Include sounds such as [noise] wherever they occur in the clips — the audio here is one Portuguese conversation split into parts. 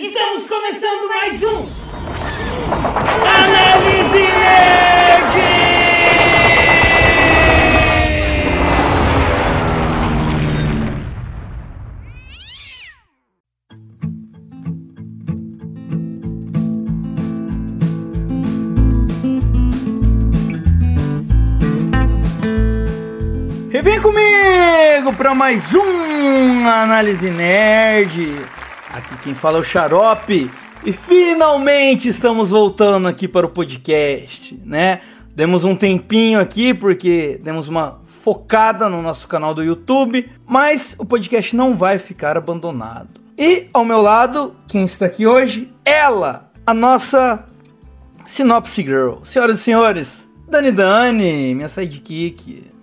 Estamos começando mais um Análise Nerd! E vem comigo para mais um Análise Nerd. Aqui quem fala é o Xarope. E finalmente estamos voltando aqui para o podcast, né? Demos um tempinho aqui porque demos uma focada no nosso canal do YouTube, mas o podcast não vai ficar abandonado. E ao meu lado, quem está aqui hoje? Ela, a nossa Synopse Girl. Senhoras e senhores, Dani Dani, minha sidekick.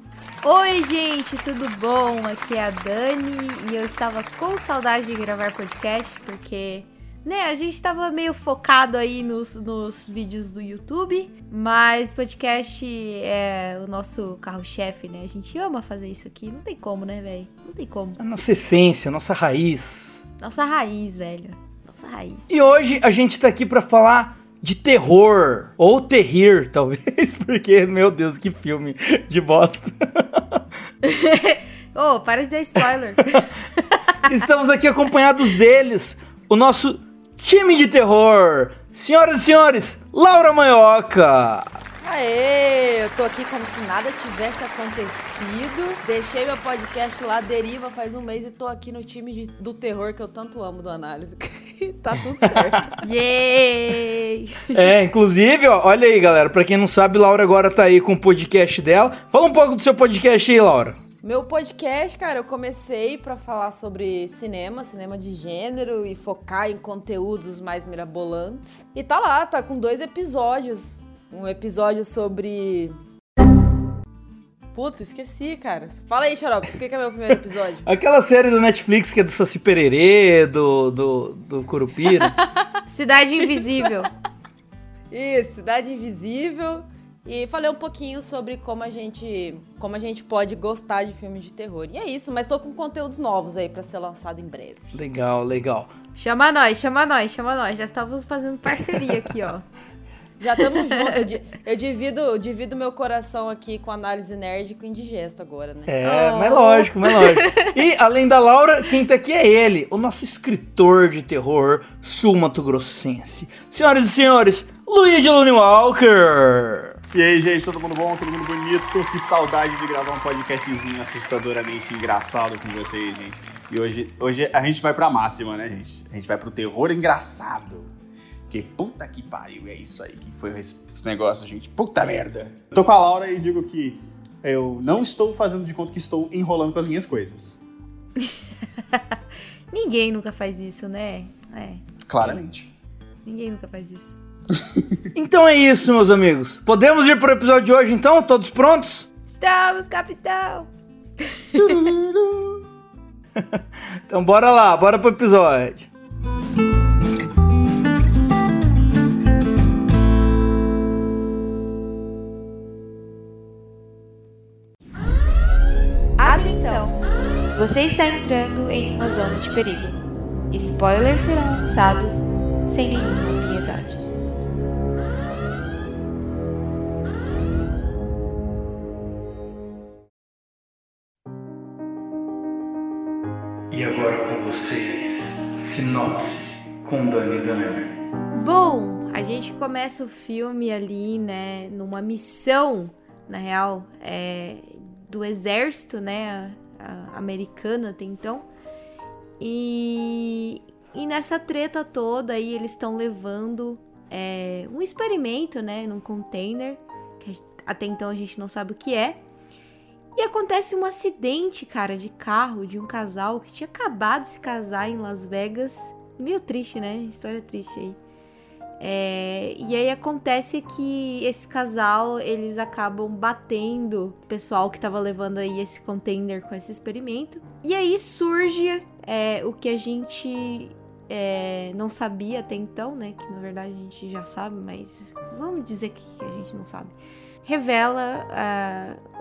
Oi, gente, tudo bom? Aqui é a Dani e eu estava com saudade de gravar podcast porque, né, a gente estava meio focado aí nos, nos vídeos do YouTube, mas podcast é o nosso carro-chefe, né? A gente ama fazer isso aqui, não tem como, né, velho? Não tem como. A nossa essência, a nossa raiz. Nossa raiz, velho. Nossa raiz. E hoje a gente tá aqui para falar de terror. Ou terrir, [laughs] talvez, porque, meu Deus, que filme de bosta. [laughs] Oh, para de dar spoiler. [laughs] Estamos aqui acompanhados deles, o nosso time de terror. Senhoras e senhores, Laura Manhoca. Aê, eu tô aqui como se nada tivesse acontecido. Deixei meu podcast lá, deriva, faz um mês e tô aqui no time de, do terror que eu tanto amo do análise. [laughs] tá tudo certo. [laughs] Yay! É, inclusive, ó, olha aí, galera, pra quem não sabe, Laura agora tá aí com o podcast dela. Fala um pouco do seu podcast aí, Laura. Meu podcast, cara, eu comecei para falar sobre cinema, cinema de gênero e focar em conteúdos mais mirabolantes. E tá lá, tá com dois episódios um episódio sobre. Puta, esqueci, cara. Fala aí, Xarope, o que é meu primeiro episódio? [laughs] Aquela série do Netflix que é do Saci Pererê, do, do, do Curupira. [laughs] Cidade Invisível. Isso, Cidade Invisível. E falei um pouquinho sobre como a gente como a gente pode gostar de filmes de terror. E é isso, mas tô com conteúdos novos aí para ser lançado em breve. Legal, legal. Chama nós, chama nós, chama nós. Já estávamos fazendo parceria aqui, ó. Já estamos juntos. Eu, divido, eu divido meu coração aqui com análise nerd e com indigesto agora, né? É, oh. mas lógico, mas lógico. E além da Laura, quem tá aqui é ele, o nosso escritor de terror sul-mato-grossense. Senhoras e senhores, Luigi Lune Walker. E aí, gente, todo mundo bom? Todo mundo bonito? Que saudade de gravar um podcastzinho assustadoramente engraçado com vocês, gente. E hoje, hoje a gente vai pra máxima, né, gente? A gente vai pro terror engraçado. Porque puta que pariu, é isso aí que foi esse negócio, gente. Puta merda. Eu tô com a Laura e digo que eu não estou fazendo de conta que estou enrolando com as minhas coisas. [laughs] Ninguém nunca faz isso, né? É. Claramente. Ninguém nunca faz isso. [laughs] então é isso, meus amigos. Podemos ir pro episódio de hoje, então? Todos prontos? Estamos, capitão! [laughs] então bora lá, bora pro episódio. Você está entrando em uma zona de perigo. Spoilers serão lançados sem nenhuma piedade. E agora com vocês, sinopse com Dani Dani. Bom, a gente começa o filme ali, né, numa missão, na real, é, do exército, né, americana até então. E, e nessa treta toda aí eles estão levando é, um experimento, né, num container, que até então a gente não sabe o que é. E acontece um acidente, cara, de carro de um casal que tinha acabado de se casar em Las Vegas. Meio triste, né? História triste aí. É, e aí acontece que esse casal, eles acabam batendo o pessoal que tava levando aí esse container com esse experimento. E aí surge é, o que a gente é, não sabia até então, né? Que na verdade a gente já sabe, mas vamos dizer que a gente não sabe. Revela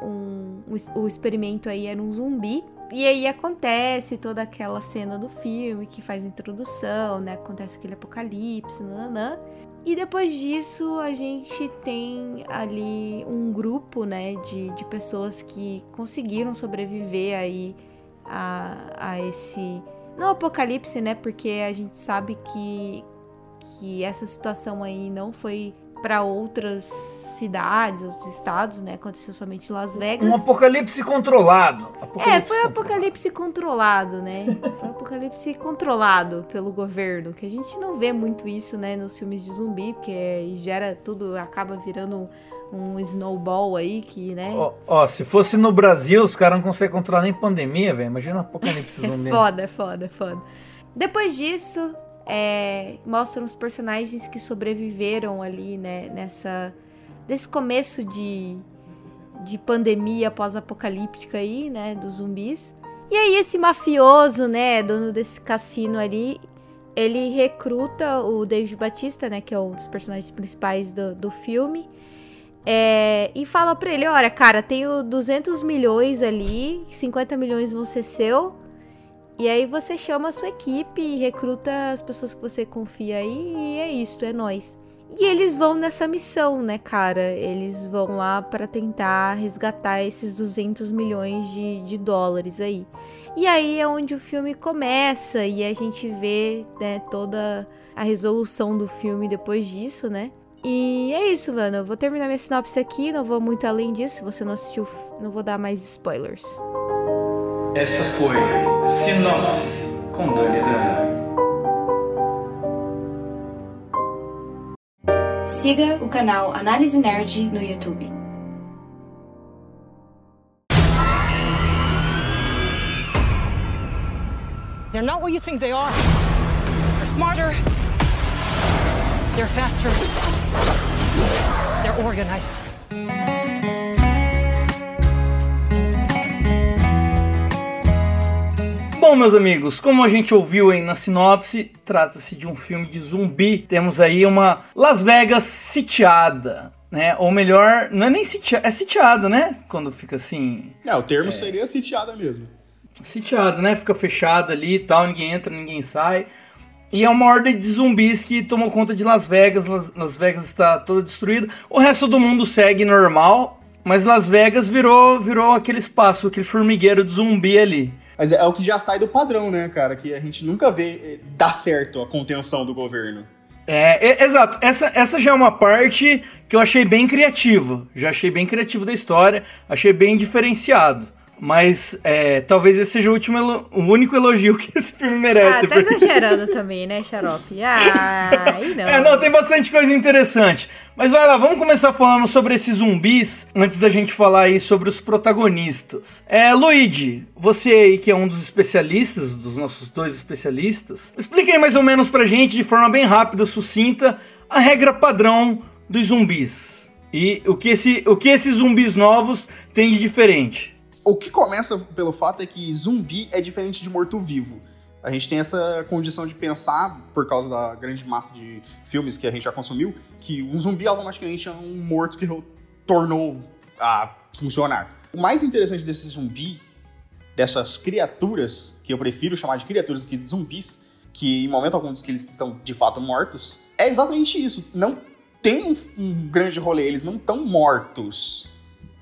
uh, um, um, o experimento aí era um zumbi E aí acontece toda aquela cena do filme que faz introdução, né? Acontece aquele apocalipse, nananã. E depois disso a gente tem ali um grupo, né, de, de pessoas que conseguiram sobreviver aí a, a esse. Não apocalipse, né? Porque a gente sabe que, que essa situação aí não foi para outras cidades, outros estados, né? Aconteceu somente em Las Vegas. Um apocalipse controlado. Apocalipse é, foi um apocalipse controlado, né? [laughs] foi um apocalipse controlado pelo governo, que a gente não vê muito isso, né, nos filmes de zumbi, porque gera tudo, acaba virando um snowball aí que, né? Ó, ó se fosse no Brasil, os caras não conseguem controlar nem pandemia, velho. Imagina um apocalipse [laughs] zumbi. é foda, é foda, é foda. Depois disso, é, mostram os personagens que sobreviveram ali, né, nessa desse começo de, de pandemia pós-apocalíptica aí, né, dos zumbis. E aí esse mafioso, né, dono desse cassino ali, ele recruta o David Batista, né, que é um dos personagens principais do, do filme, é, e fala pra ele, olha, cara, tenho 200 milhões ali, 50 milhões vão ser seu, e aí você chama a sua equipe e recruta as pessoas que você confia aí e é isso, é nós. E eles vão nessa missão, né, cara? Eles vão lá para tentar resgatar esses 200 milhões de, de dólares aí. E aí é onde o filme começa e a gente vê né, toda a resolução do filme depois disso, né? E é isso, mano. Eu vou terminar minha sinopse aqui, não vou muito além disso. Se você não assistiu, não vou dar mais spoilers. Essa foi Sinopse com Dani Drana. Siga o canal Análise Nerd no YouTube. They're not what you think they are. They're smarter. They're faster. They're organized. Bom, meus amigos, como a gente ouviu aí na sinopse, trata-se de um filme de zumbi. Temos aí uma Las Vegas sitiada. Né? Ou melhor, não é nem sitiada, é sitiada, né? Quando fica assim. É, o termo é... seria sitiada mesmo. Sitiada, né? Fica fechada ali e tal, ninguém entra, ninguém sai. E é uma ordem de zumbis que tomou conta de Las Vegas. Las, Vegas está toda destruída. O resto do mundo segue normal. Mas Las Vegas virou, virou aquele espaço, aquele formigueiro de zumbi ali. Mas é, é, o que já sai do padrão, né, cara? Que a gente nunca vê eh, dar certo a contenção do governo. É, é, exato. Essa, essa já é uma parte que eu achei bem criativa. Já achei bem criativo da história. Achei bem diferenciado. Mas é, talvez esse seja o, último o único elogio [laughs] que esse filme merece. Ah, tá porque... exagerando [laughs] também, né, Xarope? Ah, aí não. É, não, tem bastante coisa interessante. Mas vai lá, vamos começar falando sobre esses zumbis, antes da gente falar aí sobre os protagonistas. É, Luigi, você aí que é um dos especialistas, dos nossos dois especialistas, explique aí mais ou menos pra gente, de forma bem rápida, sucinta, a regra padrão dos zumbis. E o que, esse, o que esses zumbis novos têm de diferente o que começa pelo fato é que zumbi é diferente de morto-vivo. A gente tem essa condição de pensar, por causa da grande massa de filmes que a gente já consumiu, que um zumbi automaticamente é um morto que tornou a funcionar. O mais interessante desse zumbi, dessas criaturas, que eu prefiro chamar de criaturas que zumbis, que em momento algum diz que eles estão de fato mortos, é exatamente isso. Não tem um, um grande rolê, eles não estão mortos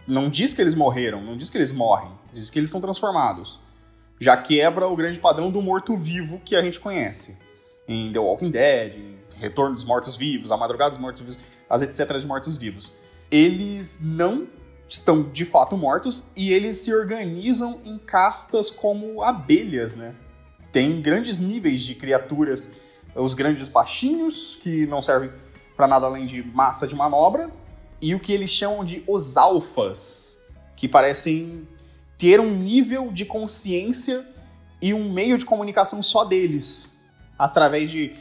não diz que eles morreram, não diz que eles morrem, diz que eles são transformados. Já quebra o grande padrão do morto-vivo que a gente conhece. Em The Walking Dead, em Retorno dos Mortos-Vivos, A Madrugada dos Mortos-Vivos, as etc. de mortos-vivos. Eles não estão de fato mortos e eles se organizam em castas como abelhas, né? Tem grandes níveis de criaturas, os grandes baixinhos, que não servem para nada além de massa de manobra, e o que eles chamam de os alfas, que parecem ter um nível de consciência e um meio de comunicação só deles, através de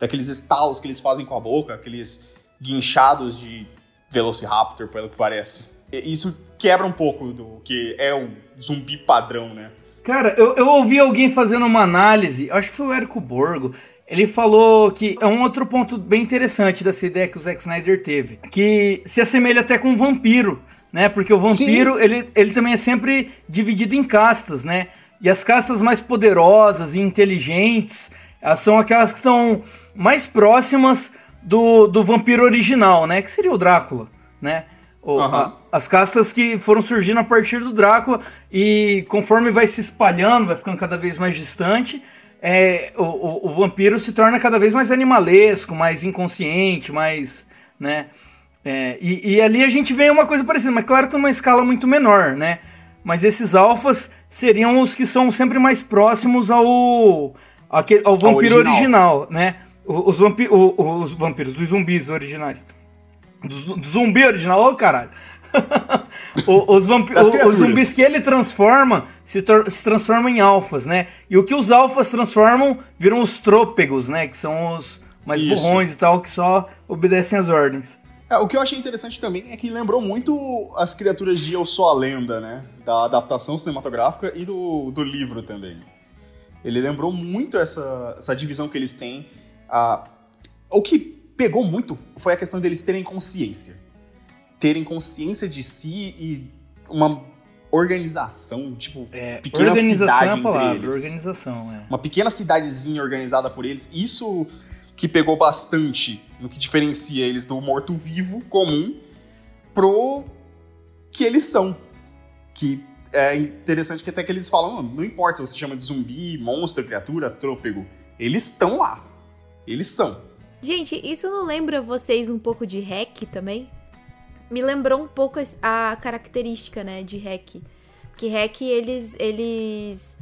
daqueles estalos que eles fazem com a boca, aqueles guinchados de Velociraptor, pelo que parece. E isso quebra um pouco do que é o zumbi padrão, né? Cara, eu, eu ouvi alguém fazendo uma análise, acho que foi o Érico Borgo, ele falou que é um outro ponto bem interessante dessa ideia que o Zack Snyder teve, que se assemelha até com o vampiro, né? Porque o vampiro, ele, ele também é sempre dividido em castas, né? E as castas mais poderosas e inteligentes são aquelas que estão mais próximas do, do vampiro original, né? Que seria o Drácula, né? O, Aham. a- as castas que foram surgindo a partir do Drácula e conforme vai se espalhando, vai ficando cada vez mais distante, é, o, o- o vampiro se torna cada vez mais animalesco, mais inconsciente, mais, né? É, e, e ali a gente vê uma coisa parecida, mas claro que numa escala muito menor, né? Mas esses alfas seriam os que são sempre mais próximos ao, aquele, ao vampiro original. original. né? Os, vampi os vampiros, os zumbis originais. Do, do zumbi original, ô caralho. [laughs] O- os, Das o- os zumbis que ele transforma se, se transformam em alfas, né? E o que os alfas transformam viram os trôpegos, né? Que são os mais Isso. burrões e tal, que só obedecem às ordens. É, o que eu achei interessante também é que lembrou muito as criaturas de Eu Sou a Lenda, né? Da adaptação cinematográfica e do, do livro também. Ele lembrou muito essa, essa divisão que eles têm. A, o que pegou muito foi a questão deles terem consciência. Terem consciência de si e uma organização, tipo, pequena organização cidade é a entre palavra, eles. organização, é. uma pequena cidadezinha organizada por eles. Isso que pegou bastante no que diferencia eles do morto-vivo comum pro que eles são. Que é interessante que até que eles falam, "Não, não importa se você chama de zumbi, monstro, criatura, trôpego, eles estão lá. Eles são. Gente, isso não lembra vocês um pouco de hack também? Me lembrou um pouco a característica, né, de hack. Que hack eles eles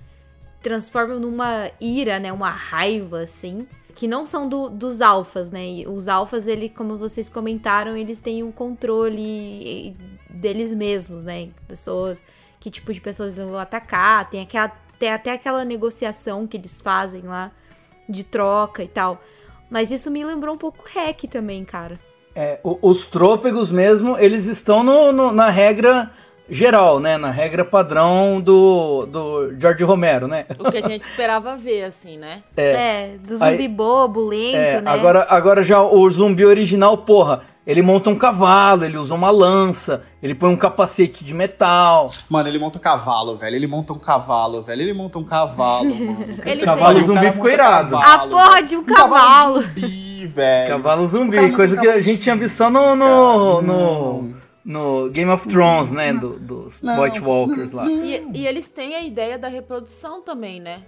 transformam numa ira, né, uma raiva assim, que não são do- dos alfas, né? E os alfas, ele, como vocês comentaram, eles têm um controle deles mesmos, né? Pessoas, que tipo de pessoas eles vão atacar, tem aquela tem até aquela negociação que eles fazem lá de troca e tal. Mas isso me lembrou um pouco hack também, cara. É, o- os trôpegos mesmo, eles estão no- no- na regra geral, né? Na regra padrão do, do George Romero, né? O que a gente esperava ver, assim, né? É, do zumbi Aí- bobo, lento, É, né? agora, agora já o zumbi original, porra, ele monta um cavalo, ele usa uma lança, ele põe um capacete de metal. Mano, ele monta um cavalo, velho. Ele monta um cavalo, velho. Ele monta um cavalo, [laughs] mano. Ele Cavalo tem- O zumbi cara ficou irado. A porra de um cavalo. zumbi, velho. Cavalo zumbi, coisa um que a cavalo gente tinha visto só no, no, no, no Game of Thrones, né? Do, dos Não, White Walkers lá. E, e eles têm a ideia da reprodução também, né?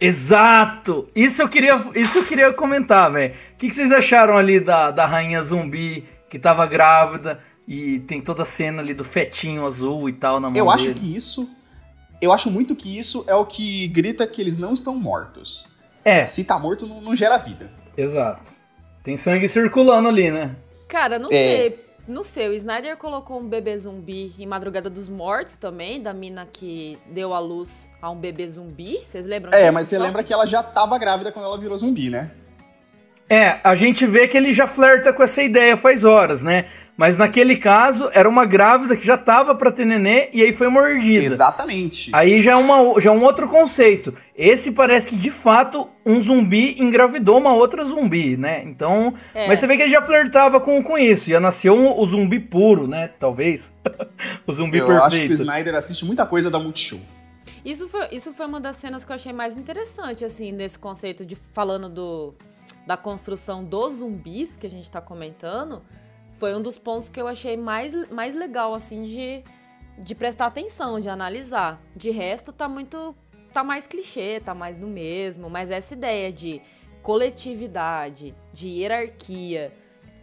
Exato! Isso eu queria, isso eu queria comentar, velho. O que, que vocês acharam ali da, da rainha zumbi que tava grávida e tem toda a cena ali do fetinho azul e tal na mão Eu acho dele? que isso. Eu acho muito que isso é o que grita que eles não estão mortos. É, Se tá morto, não, não gera vida. exato. Tem sangue circulando ali, né? Cara, não É. sei. Não sei, o Snyder colocou um bebê zumbi em Madrugada dos Mortos também, da mina que deu à luz a um bebê zumbi. Vocês lembram É, disso? mas você só? lembra que ela já tava grávida quando ela virou zumbi, né? É, a gente vê que ele já flerta com essa ideia faz horas, né? Mas naquele caso, era uma grávida que já tava pra ter nenê e aí foi mordida. Exatamente. Aí já é, uma, já é um outro conceito. Esse parece que de fato um zumbi engravidou uma outra zumbi, né? Então. É. Mas você vê que ele já flertava com, com isso. Já nasceu um- o zumbi puro, né? Talvez. [laughs] o zumbi Eu acho que o perfeito. Snyder assiste muita coisa da Multishow. Isso foi, isso foi uma das cenas que eu achei mais interessante, assim, nesse conceito de falando do, da construção dos zumbis que a gente tá comentando. Foi um dos pontos que eu achei mais, mais legal, assim, de, de prestar atenção, de analisar. De resto, tá muito. tá mais clichê, tá mais no mesmo, mas essa ideia de coletividade, de hierarquia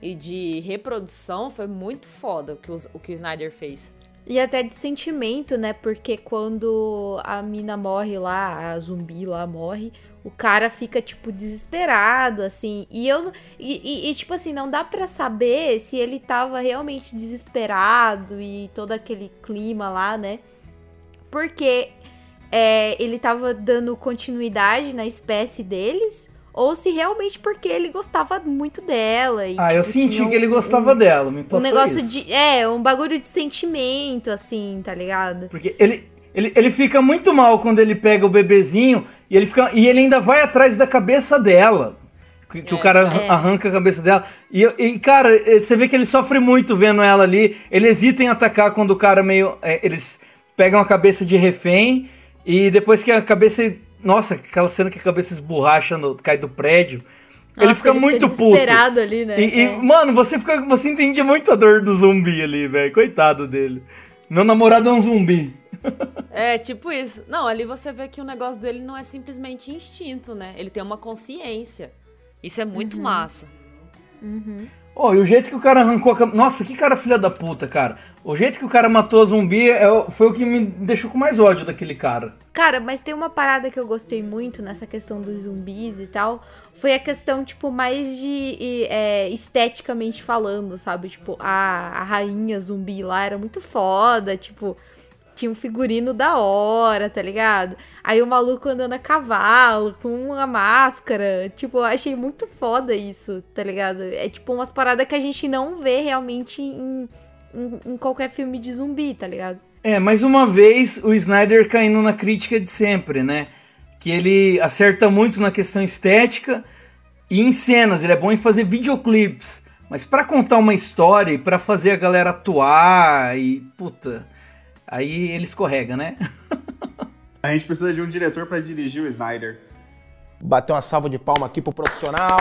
e de reprodução foi muito foda o que, os- o que o Snyder fez. E até de sentimento, né? Porque quando a mina morre lá, a zumbi lá morre, o cara fica, tipo, desesperado, assim. E eu. E, e- e, tipo assim, não dá pra saber se ele tava realmente desesperado e todo aquele clima lá, né? Porque é, ele tava dando continuidade na espécie deles. Ou se realmente porque ele gostava muito dela. E, Ah, eu tipo, senti tinha que ele um- gostava um- dela. Me um passou negócio isso. de. É, um bagulho de sentimento, assim, tá ligado? Porque ele, ele, ele fica muito mal quando ele pega o bebezinho e ele, fica, e ele ainda vai atrás da cabeça dela. Que, que o cara é. arranca a cabeça dela. E, e, cara, eh, você vê que ele sofre muito vendo ela ali. Ele hesita em atacar quando o cara meio. eh, eles pegam a cabeça de refém. E depois que a cabeça. Nossa, aquela cena que a cabeça esborracha, no, cai do prédio. ele Nossa, fica muito puto. ali, né? E, e, É. mano, você fica, você entende muito a dor do zumbi ali, velho. Coitado dele. Meu namorado é um zumbi. É, tipo isso. Não, ali você vê que o negócio dele não é simplesmente instinto, né? Ele tem uma consciência. Isso é muito Uhum. massa. Oh, e o jeito que o cara arrancou a cam... Nossa, que cara filha da puta, cara. O jeito que o cara matou a zumbi é foi o que me deixou com mais ódio daquele cara. Cara, mas tem uma parada que eu gostei muito nessa questão dos zumbis e tal. Foi a questão, tipo, mais de é, esteticamente falando, sabe? Tipo, a, a rainha zumbi lá era muito foda, tipo, tinha um figurino da hora, tá ligado? Aí o maluco andando a cavalo, com uma máscara. Tipo, eu achei muito foda isso, tá ligado? É tipo umas paradas que a gente não vê realmente em, em, em qualquer filme de zumbi, tá ligado? É, mais uma vez o Snyder caindo na crítica de sempre, né? Que ele acerta muito na questão estética e em cenas, ele é bom em fazer videoclipes. Mas pra contar uma história e pra fazer a galera atuar e. Puta. Aí ele escorrega, né? [laughs] A gente precisa de um diretor pra dirigir o Snyder. Bater uma salva de palma aqui pro profissional.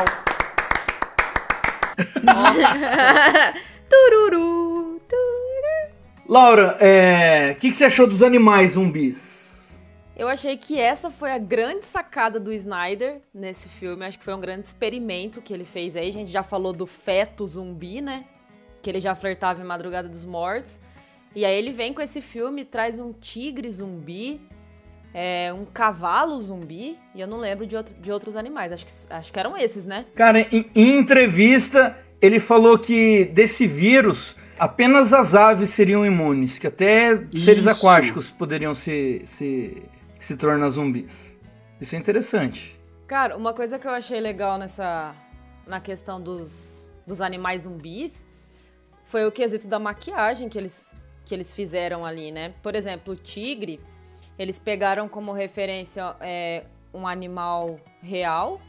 [laughs] Tururu, tururu. Laura, é, o que, que você achou dos animais zumbis? Eu achei que essa foi a grande sacada do Snyder nesse filme. Acho que foi um grande experimento que ele fez aí. A gente já falou do feto zumbi, né? Que ele já flertava em Madrugada dos Mortos. E aí ele vem com esse filme e traz um tigre zumbi, é, um cavalo zumbi, e eu não lembro de, outro- de outros animais. Acho que, acho que eram esses, né? Cara, em, em entrevista, ele falou que desse vírus apenas as aves seriam imunes, que até seres Isso. aquáticos poderiam se, se, se tornar zumbis. Isso é interessante. Cara, uma coisa que eu achei legal nessa. na questão dos, dos animais zumbis foi o quesito da maquiagem que eles, que eles fizeram ali, né? Por exemplo, o tigre, eles pegaram como referência é, um animal real.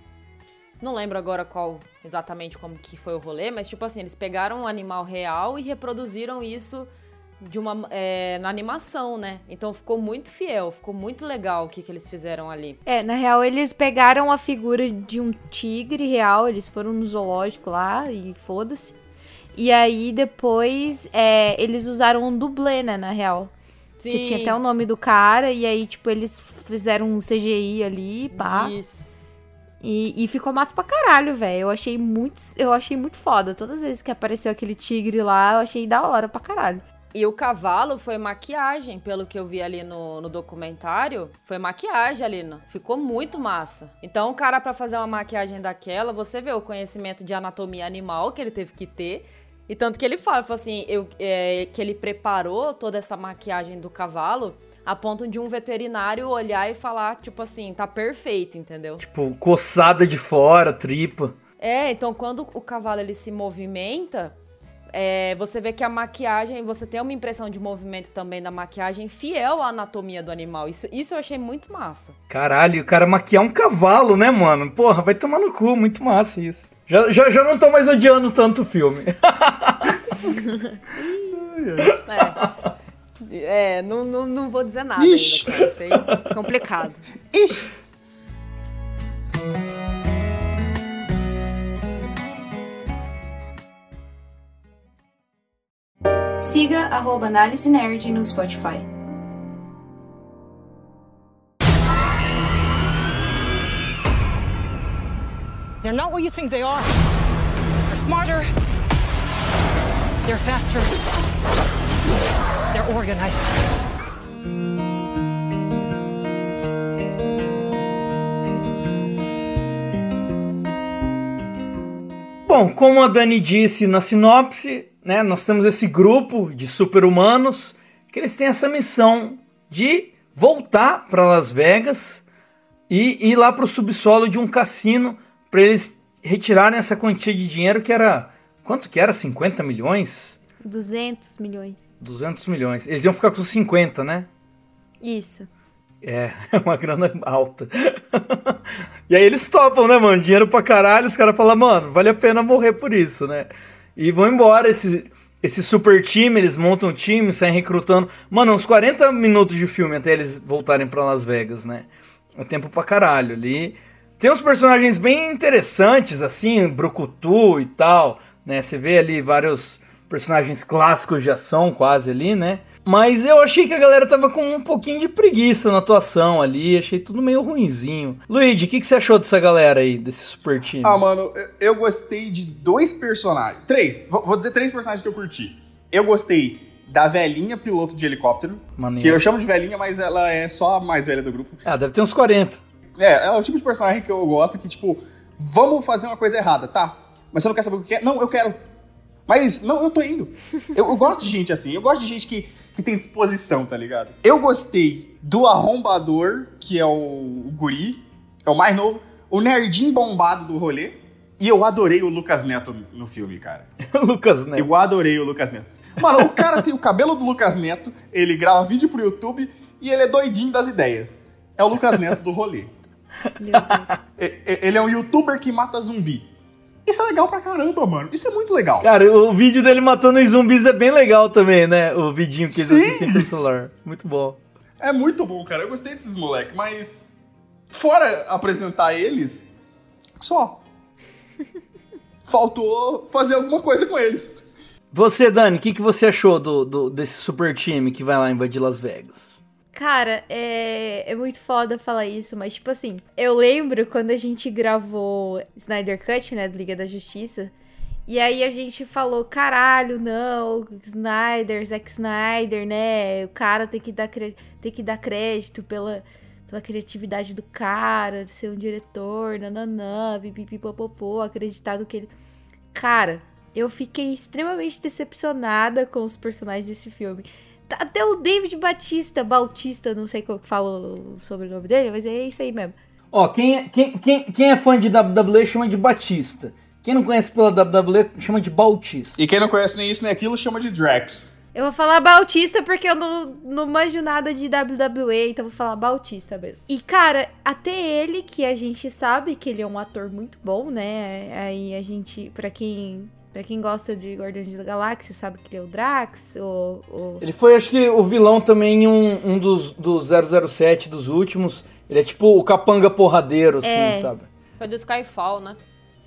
Não lembro agora qual exatamente como que foi o rolê, mas tipo assim, eles pegaram um animal real e reproduziram isso de uma é, na animação, né? Então ficou muito fiel, ficou muito legal o que, que eles fizeram ali. É, na real, eles pegaram a figura de um tigre real, eles foram no zoológico lá e foda-se. E aí depois é, eles usaram um dublê, né, na real. Que tinha até o nome do cara, e aí, tipo, eles fizeram um CGI ali, pá. Isso. E, e ficou massa pra caralho, velho. Eu achei muito. Eu achei muito foda. Todas as vezes que apareceu aquele tigre lá, eu achei da hora pra caralho. E o cavalo foi maquiagem, pelo que eu vi ali no, no documentário. Foi maquiagem ali, né? ficou muito massa. Então, o cara, pra fazer uma maquiagem daquela, você vê o conhecimento de anatomia animal que ele teve que ter. E tanto que ele fala, fala assim, eu, é, que ele preparou toda essa maquiagem do cavalo a ponto de um veterinário olhar e falar, tipo assim, tá perfeito, entendeu? Tipo, coçada de fora, tripa. É, então quando o cavalo ele se movimenta, é, você vê que a maquiagem, você tem uma impressão de movimento também da maquiagem fiel à anatomia do animal. Isso, isso eu achei muito massa. Caralho, o cara maquiar um cavalo, né, mano? Porra, vai tomar no cu, muito massa isso. Já, já, já não tô mais odiando tanto o filme. [laughs] É, é não, não, não vou dizer nada Ixi. ainda, cara. Isso aí é complicado. Ixi. Siga arroba Análise Nerd no Spotify. They're not what you think they are. They're smarter. They're faster. They're organized. Bom, como a Dani disse na sinopse, né, nós temos esse grupo de super-humanos que eles têm essa missão de voltar para Las Vegas e ir lá para o subsolo de um cassino para eles retirarem essa quantia de dinheiro que era quanto que era? 50 milhões? 200 milhões. 200 milhões. Eles iam ficar com 50, né? Isso. É, [laughs] é uma grana alta. [laughs] e aí eles topam, né, mano? Dinheiro pra caralho, os caras falam, mano, vale a pena morrer por isso, né? E vão embora. Esse, esse super time, eles montam um time, saem recrutando. Mano, uns 40 minutos de filme até eles voltarem pra Las Vegas, né? É tempo pra caralho ali. Tem uns personagens bem interessantes, assim, Brucutu e tal, né? Você vê ali vários personagens clássicos de ação quase ali, né? Mas eu achei que a galera tava com um pouquinho de preguiça na atuação ali, achei tudo meio ruinzinho. Luigi, o que, que você achou dessa galera aí, desse super time? Ah, mano, eu- gostei de dois personagens. Três. Vou vou dizer três personagens que eu curti. Eu gostei da velhinha piloto de helicóptero, Maneiro. que eu chamo de velhinha, mas ela é só a mais velha do grupo. Ah, deve ter uns 40. É, é o tipo de personagem que eu gosto que, tipo, vamos fazer uma coisa errada, tá? Mas você não quer saber o que é? Não, eu quero. Mas, não, eu tô indo. [laughs] Eu, eu gosto de gente assim, eu gosto de gente que, que tem disposição, tá ligado? Eu gostei do arrombador, que é o, o guri, é o mais novo, o nerdinho bombado do rolê, e eu adorei o Lucas Neto no filme, cara. [laughs] Lucas Neto. Eu adorei o Lucas Neto. Mano, o cara tem o cabelo do Lucas Neto, ele grava vídeo pro YouTube e ele é doidinho das ideias. É o Lucas Neto do rolê. [laughs] Ele é um youtuber que mata zumbi. Isso é legal pra caramba, mano. Isso é muito legal. Cara, o vídeo dele matando os zumbis é bem legal também, né? O vidinho que eles Sim. assistem pelo celular. Muito bom. É muito bom, cara. Eu gostei desses moleques, mas. Fora apresentar eles, só. [laughs] Faltou fazer alguma coisa com eles. Você, Dani, o que, que você achou do, do- desse super time que vai lá invadir Las Vegas? Cara, é, é muito foda falar isso, mas tipo assim, eu lembro quando a gente gravou Snyder Cut, né, do Liga da Justiça, e aí a gente falou, caralho, não, Snyder, Zack Snyder, né, o cara tem que dar, tem que dar crédito pela, pela criatividade do cara, de ser um diretor, nananã, pipipipopopô, acreditado que ele... Cara, eu fiquei extremamente decepcionada com os personagens desse filme. Tá- Até o David Batista, Bautista, não sei como que fala o sobrenome dele, mas é isso aí mesmo. Ó, quem, é- quem, quem, quem é fã de WWE chama de Batista. Quem não conhece pela WWE chama de Bautista. E quem não conhece nem isso nem aquilo chama de Drax. Eu vou falar Bautista porque eu não, não manjo nada de WWE, então vou falar Bautista mesmo. E, cara, até ele, que a gente sabe que ele é um ator muito bom, né? Aí a gente, pra quem, pra quem gosta de Guardiões da Galáxia, sabe que ele é o Drax, o... o... Ele foi, acho que, o vilão também em um, um dos, dos 007 dos últimos. Ele é tipo o capanga porradeiro, assim, É. sabe? Foi do Skyfall, né?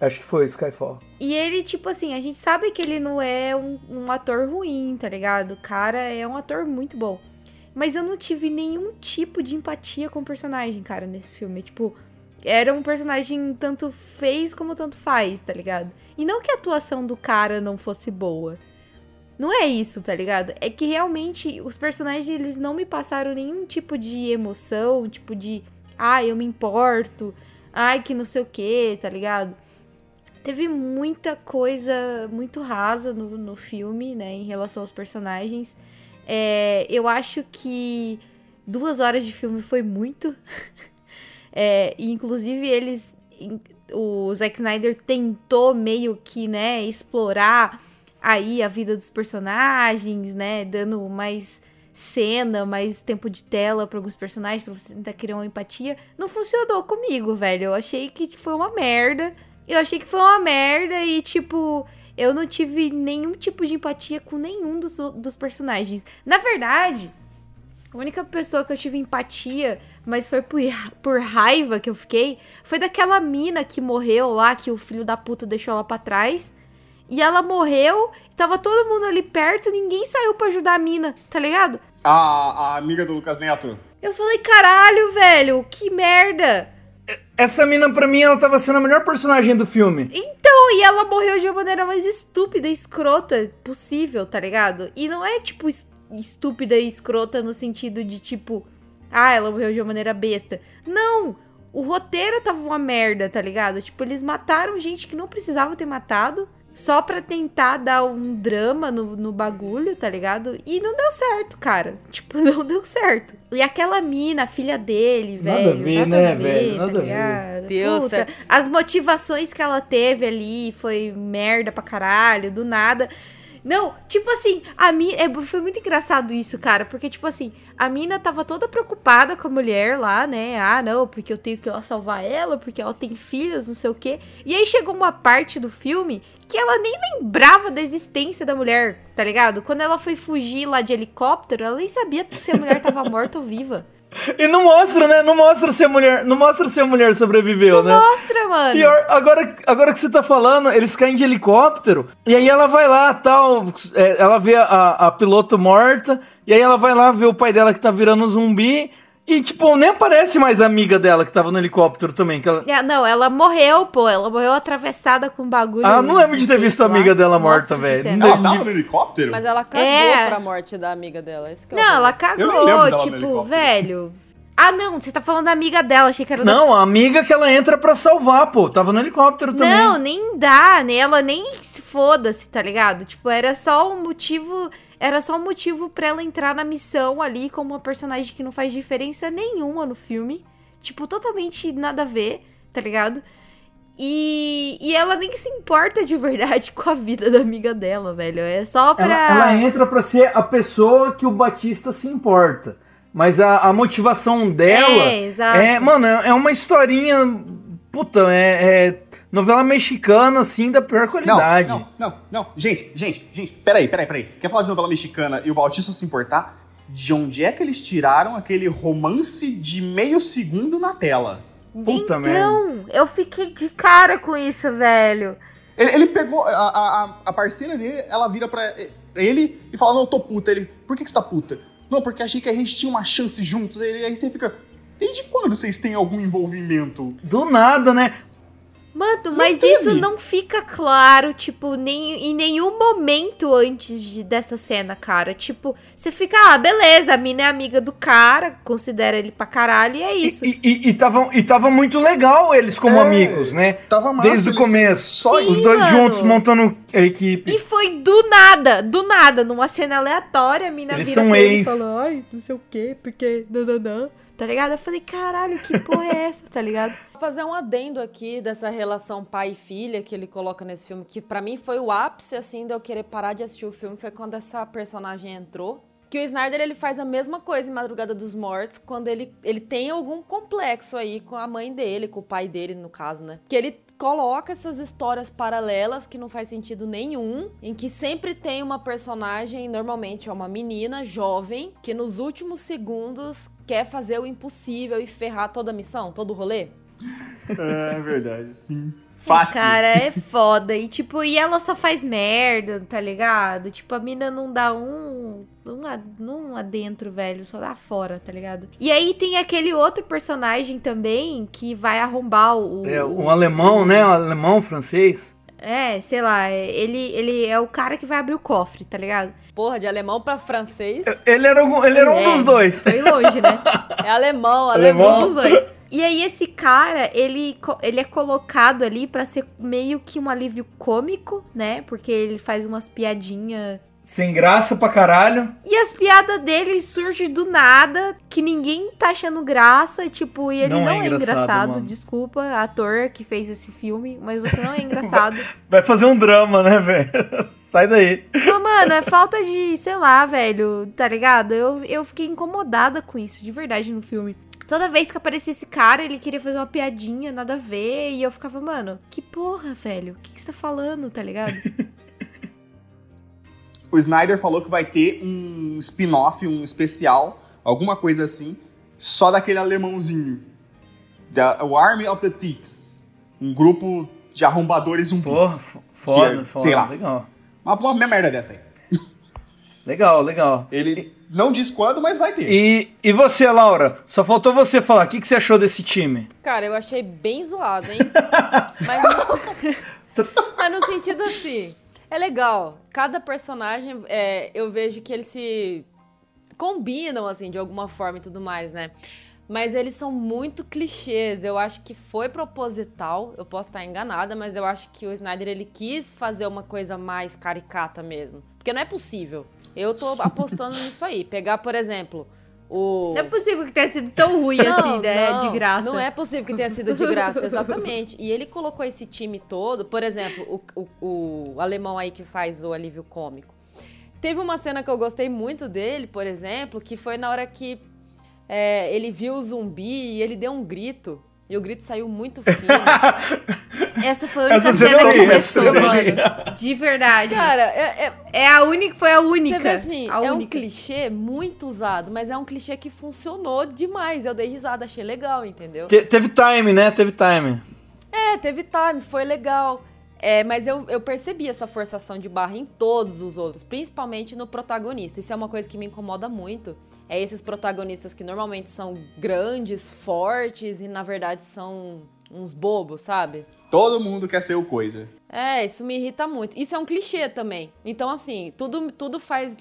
Acho que foi Skyfall. E ele, tipo assim, a gente sabe que ele não é um, um ator ruim, tá ligado? O cara é um ator muito bom. Mas eu não tive nenhum tipo de empatia com o personagem, cara, nesse filme. Tipo, era um personagem tanto fez como tanto faz, tá ligado? E não que a atuação do cara não fosse boa. Não é isso, tá ligado? É que realmente os personagens, eles não me passaram nenhum tipo de emoção, tipo de, ai, eu me importo, ai, que não sei o que, tá ligado? Teve muita coisa muito rasa no, no filme, né, em relação aos personagens. É, eu acho que duas horas de filme foi muito. [laughs] É, inclusive eles. O Zack Snyder tentou meio que, né, explorar aí a vida dos personagens, né, dando mais cena, mais tempo de tela para alguns personagens, pra você tentar criar uma empatia. Não funcionou comigo, velho. Eu achei que foi uma merda. Eu achei que foi uma merda e, tipo, eu não tive nenhum tipo de empatia com nenhum dos, dos personagens. Na verdade, a única pessoa que eu tive empatia, mas foi por, por raiva que eu fiquei, foi daquela mina que morreu lá, que o filho da puta deixou ela pra trás. E ela morreu, tava todo mundo ali perto, ninguém saiu pra ajudar a mina, tá ligado? A, a amiga do Lucas Neto. Eu falei, caralho, velho, que merda. Essa mina, pra mim, ela tava sendo a melhor personagem do filme. Então, e ela morreu de uma maneira mais estúpida e escrota possível, tá ligado? E não é, tipo, es- estúpida e escrota no sentido de, tipo, ah, ela morreu de uma maneira besta. Não! O roteiro tava uma merda, tá ligado? Tipo, eles mataram gente que não precisava ter matado. Só pra tentar dar um drama no, no bagulho, tá ligado? E não deu certo, cara. [laughs] Tipo, não deu certo. E aquela mina, a filha dele, Nada velho. a ver, né, velho? Nada a ver. ligado? Deus, Puta, as motivações que ela teve ali foi merda pra caralho, do nada. Não, tipo assim, a mina. É, foi muito engraçado isso, cara. Porque, tipo assim, a mina tava toda preocupada com a mulher lá, né? Ah, não, porque eu tenho que lá salvar ela, porque ela tem filhas, não sei o quê. E aí chegou uma parte do filme que ela nem lembrava da existência da mulher, tá ligado? Quando ela foi fugir lá de helicóptero, ela nem sabia se a mulher tava [laughs] morta ou viva. E não mostra, né? Não mostra se a mulher, não mostra se a mulher sobreviveu, não né? Mostra, mano. Pior, agora, agora que você tá falando, eles caem de helicóptero e aí ela vai lá, tal, é, ela vê a, a piloto morta e aí ela vai lá ver o pai dela que tá virando um zumbi e, tipo, nem aparece mais a amiga dela que tava no helicóptero também. Que ela... É, não, ela morreu, pô. Ela morreu atravessada com bagulho. Ah, não lembro de ter visto a amiga dela morta, velho. Ela tava no helicóptero? Mas ela cagou É. pra morte da amiga dela. Esse que é Não, ela cagou, tipo, velho. Ah, não, você tá falando da amiga dela, achei que era da Não, a amiga que ela entra pra salvar, pô. Tava no helicóptero também. Não, nem dá, né? Ela nem se foda-se, tá ligado? Tipo, era só um motivo. Era só um motivo pra ela entrar na missão ali como uma personagem que não faz diferença nenhuma no filme. Tipo, totalmente nada a ver, tá ligado? E, e ela nem se importa de verdade [laughs] com a vida da amiga dela, velho. É só pra. Ela, ela entra pra ser a pessoa que o Batista se importa. Mas a, a motivação dela É, exato. é, mano, é uma historinha. Puta, é, é novela mexicana, assim, da pior qualidade. Não, não, não, não. Gente, gente, gente, peraí, peraí, peraí. Quer falar de novela mexicana e o Bautista se importar? De onde é que eles tiraram aquele romance de meio segundo na tela? Puta então, eu fiquei de cara com isso, velho. Ele, ele pegou. A, a, a parceira dele, ela vira pra ele e fala: Não, eu tô puta. Ele, por que, que você tá puta? Não, porque achei que a gente tinha uma chance juntos. Ele, aí você fica. Desde quando vocês têm algum envolvimento? Do nada, né? Mano, mas teve. isso não fica claro, tipo, nem, em nenhum momento antes de- dessa cena, cara. Tipo, você fica, ah, beleza, a mina é amiga do cara, considera ele pra caralho, e é isso. E, e, e, tava, e tava muito legal eles como É, amigos, né? Tava massa, Desde o começo. Só Sim, Os dois mano. juntos montando a equipe. E foi do nada, do nada, numa cena aleatória, a mina Eles vira são ele e ex. falou, ai, não sei o quê, porque nananã. Tá ligado? Eu falei, caralho, que porra é essa, tá ligado? [laughs] Vou fazer um adendo aqui dessa relação pai e filha que ele coloca nesse filme, que pra mim foi o ápice, assim, de eu querer parar de assistir o filme, foi quando essa personagem entrou. Que o Snyder, ele faz a mesma coisa em Madrugada dos Mortos, quando ele, ele tem algum complexo aí com a mãe dele, com o pai dele, no caso, né? Que ele coloca essas histórias paralelas que não faz sentido nenhum, em que sempre tem uma personagem, normalmente é uma menina jovem, que nos últimos segundos quer fazer o impossível e ferrar toda a missão, todo o rolê. É verdade, sim. Fácil. Cara, é foda. E tipo, e ela só faz merda, tá ligado? Tipo, a mina não dá um. Um, um adentro, velho, só dá fora, tá ligado? E aí tem aquele outro personagem também que vai arrombar o. É, um alemão, né? Um alemão, francês. É, sei lá, ele, ele é o cara que vai abrir o cofre, tá ligado? Porra, de alemão pra francês. Ele era, um- ele era um É, dos dois. Foi longe, né? [laughs] É alemão, Alemão. alemão. Os dois. E aí esse cara, ele, ele é colocado ali pra ser meio que um alívio cômico, né? Porque ele faz umas piadinhas Sem graça pra caralho. E as piadas dele surgem do nada, que ninguém tá achando graça, tipo, e ele Não não, é é engraçado, engraçado. mano. Desculpa, ator que fez esse filme, mas você não é [laughs] engraçado. Vai fazer um drama, né, velho? [laughs] Sai daí. Mas, mano, é falta de, sei lá, velho, tá ligado? Eu, eu fiquei incomodada com isso, de verdade, no filme. Toda vez que aparecia esse cara, ele queria fazer uma piadinha, nada a ver, e eu ficava, mano, que porra, velho? O que, que você tá falando, tá ligado? [laughs] O Snyder falou que vai ter um spin-off, um especial, alguma coisa assim, só daquele alemãozinho. Da, o Army of the Thieves. Um grupo de arrombadores zumbis. Porra, foda, é, foda. sei lá. Legal. Uma, uma merda dessa aí. Legal, legal. Ele não diz quando, mas vai ter. E, e você, Laura? Só faltou você falar. O que, que você achou desse time? Cara, eu achei bem zoado, hein? [laughs] Mas no, [laughs] mas no sentido assim, é legal. Cada personagem, é, eu vejo que eles se combinam, assim, de alguma forma e tudo mais, né? Mas eles são muito clichês. Eu acho que foi proposital. Eu posso estar enganada, mas eu acho que o Snyder ele quis fazer uma coisa mais caricata mesmo. Porque não é possível. Eu tô apostando [laughs] nisso aí. Pegar, por exemplo, O... Não é possível que tenha sido tão ruim assim, né? não, de graça. Não é possível que tenha sido de graça, exatamente. E ele colocou esse time todo, por exemplo, o, o, o alemão aí que faz o alívio cômico. Teve uma cena que eu gostei muito dele, por exemplo, que foi na hora que é, ele viu o zumbi e ele deu um grito. E o grito saiu muito [laughs] fino. Essa foi a única Essa cena que começou, mano. De verdade. Cara, é, é, É a única, foi a única. Você vê assim, a é um única. clichê muito usado, mas é um clichê que funcionou demais. Eu dei risada, achei legal, entendeu? Te- teve time, né? Teve time. É, teve time, foi legal. É, mas eu, eu percebi essa forçação de barra em todos os outros, principalmente no protagonista. Isso é uma coisa que me incomoda muito. É esses protagonistas que normalmente são grandes, fortes e na verdade são uns bobos, sabe? Todo mundo quer ser o coisa. É, isso me irrita muito. Isso é um clichê também. Então, assim, tudo, tudo faz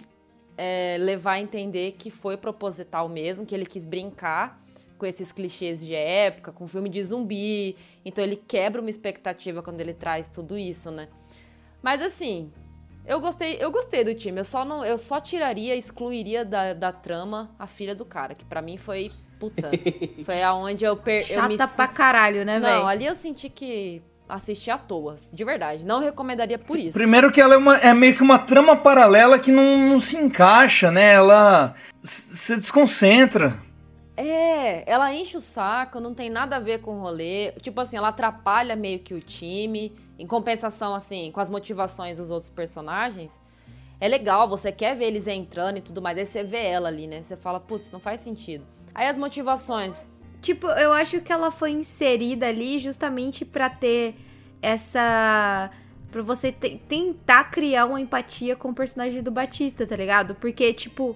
é, levar a entender que foi proposital mesmo, que ele quis brincar com esses clichês de época, com filme de zumbi. Então, ele quebra uma expectativa quando ele traz tudo isso, né? Mas, assim, eu gostei, eu gostei do time. Eu só, não, eu só tiraria, excluiria da, da trama a filha do cara, que pra mim foi. Puta. [laughs] foi aonde eu, per, eu me. Chata pra caralho, né, velho? Não, ali eu senti que assisti à toa, de verdade. Não recomendaria por isso. Primeiro que ela é, uma- é meio que uma trama paralela que não, não se encaixa, né? Ela se desconcentra. É, ela enche o saco, não tem nada a ver com o rolê. Tipo assim, ela atrapalha meio que o time. Em compensação, assim, com as motivações dos outros personagens. É legal, você quer ver eles entrando e tudo mais. Aí você vê ela ali, né? Você fala, putz, não faz sentido. Aí as motivações. Tipo, eu acho que ela foi inserida ali justamente pra ter essa. Pra você te- tentar criar uma empatia com o personagem do Batista, tá ligado? Porque, tipo.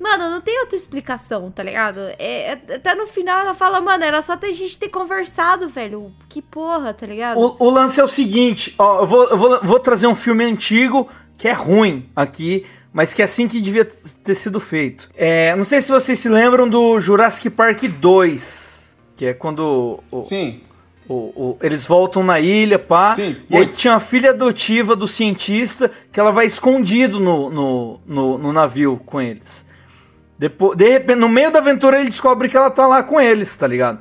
Mano, não tem outra explicação, tá ligado? É, é- até no final ela fala, mano, era só a gente ter conversado, velho. Que porra, tá ligado? O, o lance é o seguinte, ó, eu vou, eu vou, vou trazer um filme antigo que é ruim aqui, mas que é assim que devia ter sido feito. É, não sei se vocês se lembram do Jurassic Park 2, que é quando o, Sim. o- o- eles voltam na ilha, pá. Sim, e aí tinha a filha adotiva do cientista que ela vai escondido no, no, no, no navio com eles. Depois, de repente, no meio da aventura ele descobre que ela tá lá com eles, tá ligado?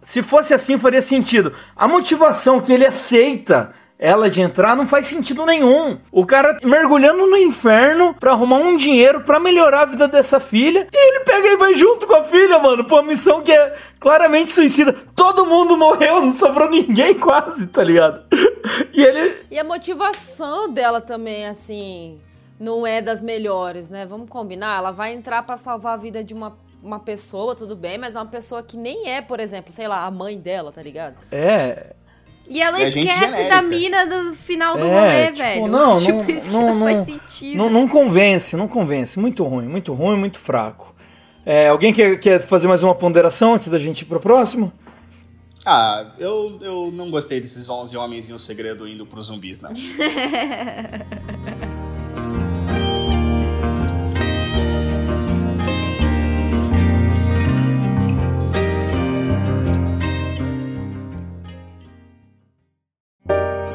Se fosse assim, faria sentido. A motivação que ele aceita ela de entrar não faz sentido nenhum. O cara mergulhando no inferno pra arrumar um dinheiro pra melhorar a vida dessa filha e ele pega e vai junto com a filha, mano, pra uma missão que é claramente suicida. Todo mundo morreu, não sobrou ninguém quase, tá ligado? [laughs] E ele E a motivação dela também, assim, não é das melhores, né? Vamos combinar? Ela vai entrar pra salvar a vida de uma, uma pessoa, tudo bem, mas é uma pessoa que nem é, por exemplo, sei lá, a mãe dela, tá ligado? é, E ela É esquece da mina do final do É, rolê, tipo, velho. [laughs] não, tipo, não- isso que não- não, faz não- sentido. Não, não convence, não convence. Muito ruim, muito ruim, muito fraco. É, alguém quer, quer fazer mais uma ponderação antes da gente ir pro próximo? Ah, eu, eu não gostei desses 11 homens e um segredo indo pros zumbis, não. [laughs]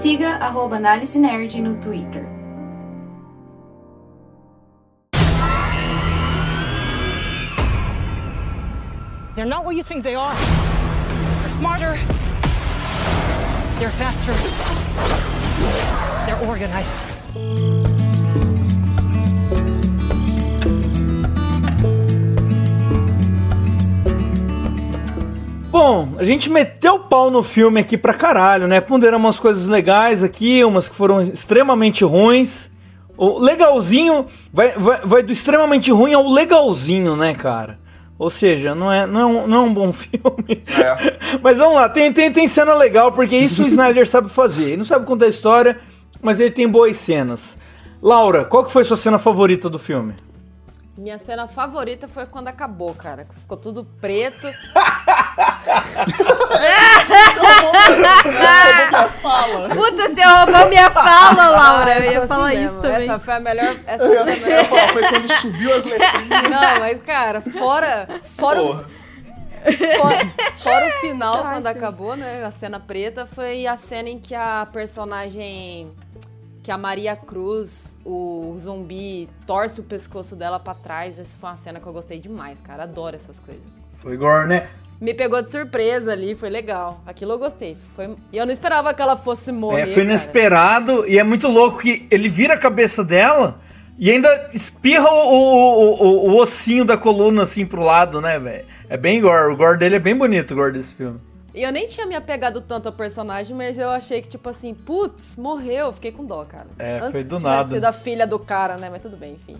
Siga arroba Análise Nerd no Twitter. They're not what you think they are. They're smarter. They're faster. They're organized. Bom, a gente meteu o pau no filme aqui pra caralho, né? Ponderamos umas coisas legais aqui, umas que foram extremamente ruins. O legalzinho vai, vai, vai do extremamente ruim ao legalzinho, né, cara? Ou seja, não é, não é, um, não é um bom [laughs] filme. É. Mas vamos lá, tem, tem, tem cena legal, porque isso o [laughs] Snyder sabe fazer. Ele não sabe contar a história, mas ele tem boas cenas. Laura, qual que foi sua cena favorita do filme? Minha cena favorita foi quando acabou, cara. Ficou tudo preto. [laughs] Puta, você roubou minha fala, Laura. Ah, Eu sou ia assim falar mesmo. isso também. Essa foi a melhor. Essa foi a Eu melhor. falar, foi quando subiu as letrinhas. Não, mas, cara, fora. Fora, o, Porra. fora, fora o final, quando acabou, né? A cena preta, foi a cena em que a personagem. Que a Maria Cruz, o zumbi, torce o pescoço dela pra trás. Essa foi uma cena que eu gostei demais, cara. Adoro essas coisas. Foi gore, né? Me pegou de surpresa ali, foi legal. Aquilo eu gostei. Foi... E eu não esperava que ela fosse morrer. É, foi cara. inesperado e é muito louco que ele vira a cabeça dela e ainda espirra o, o, o, o ossinho da coluna assim pro lado, né, velho? É bem gore. O gore dele é bem bonito, o gore desse filme. E eu nem tinha me apegado tanto ao personagem, mas eu achei que, tipo assim, putz, morreu. Fiquei com dó, cara. É, Antes foi do nada. sido a filha do cara, né? Mas tudo bem, enfim.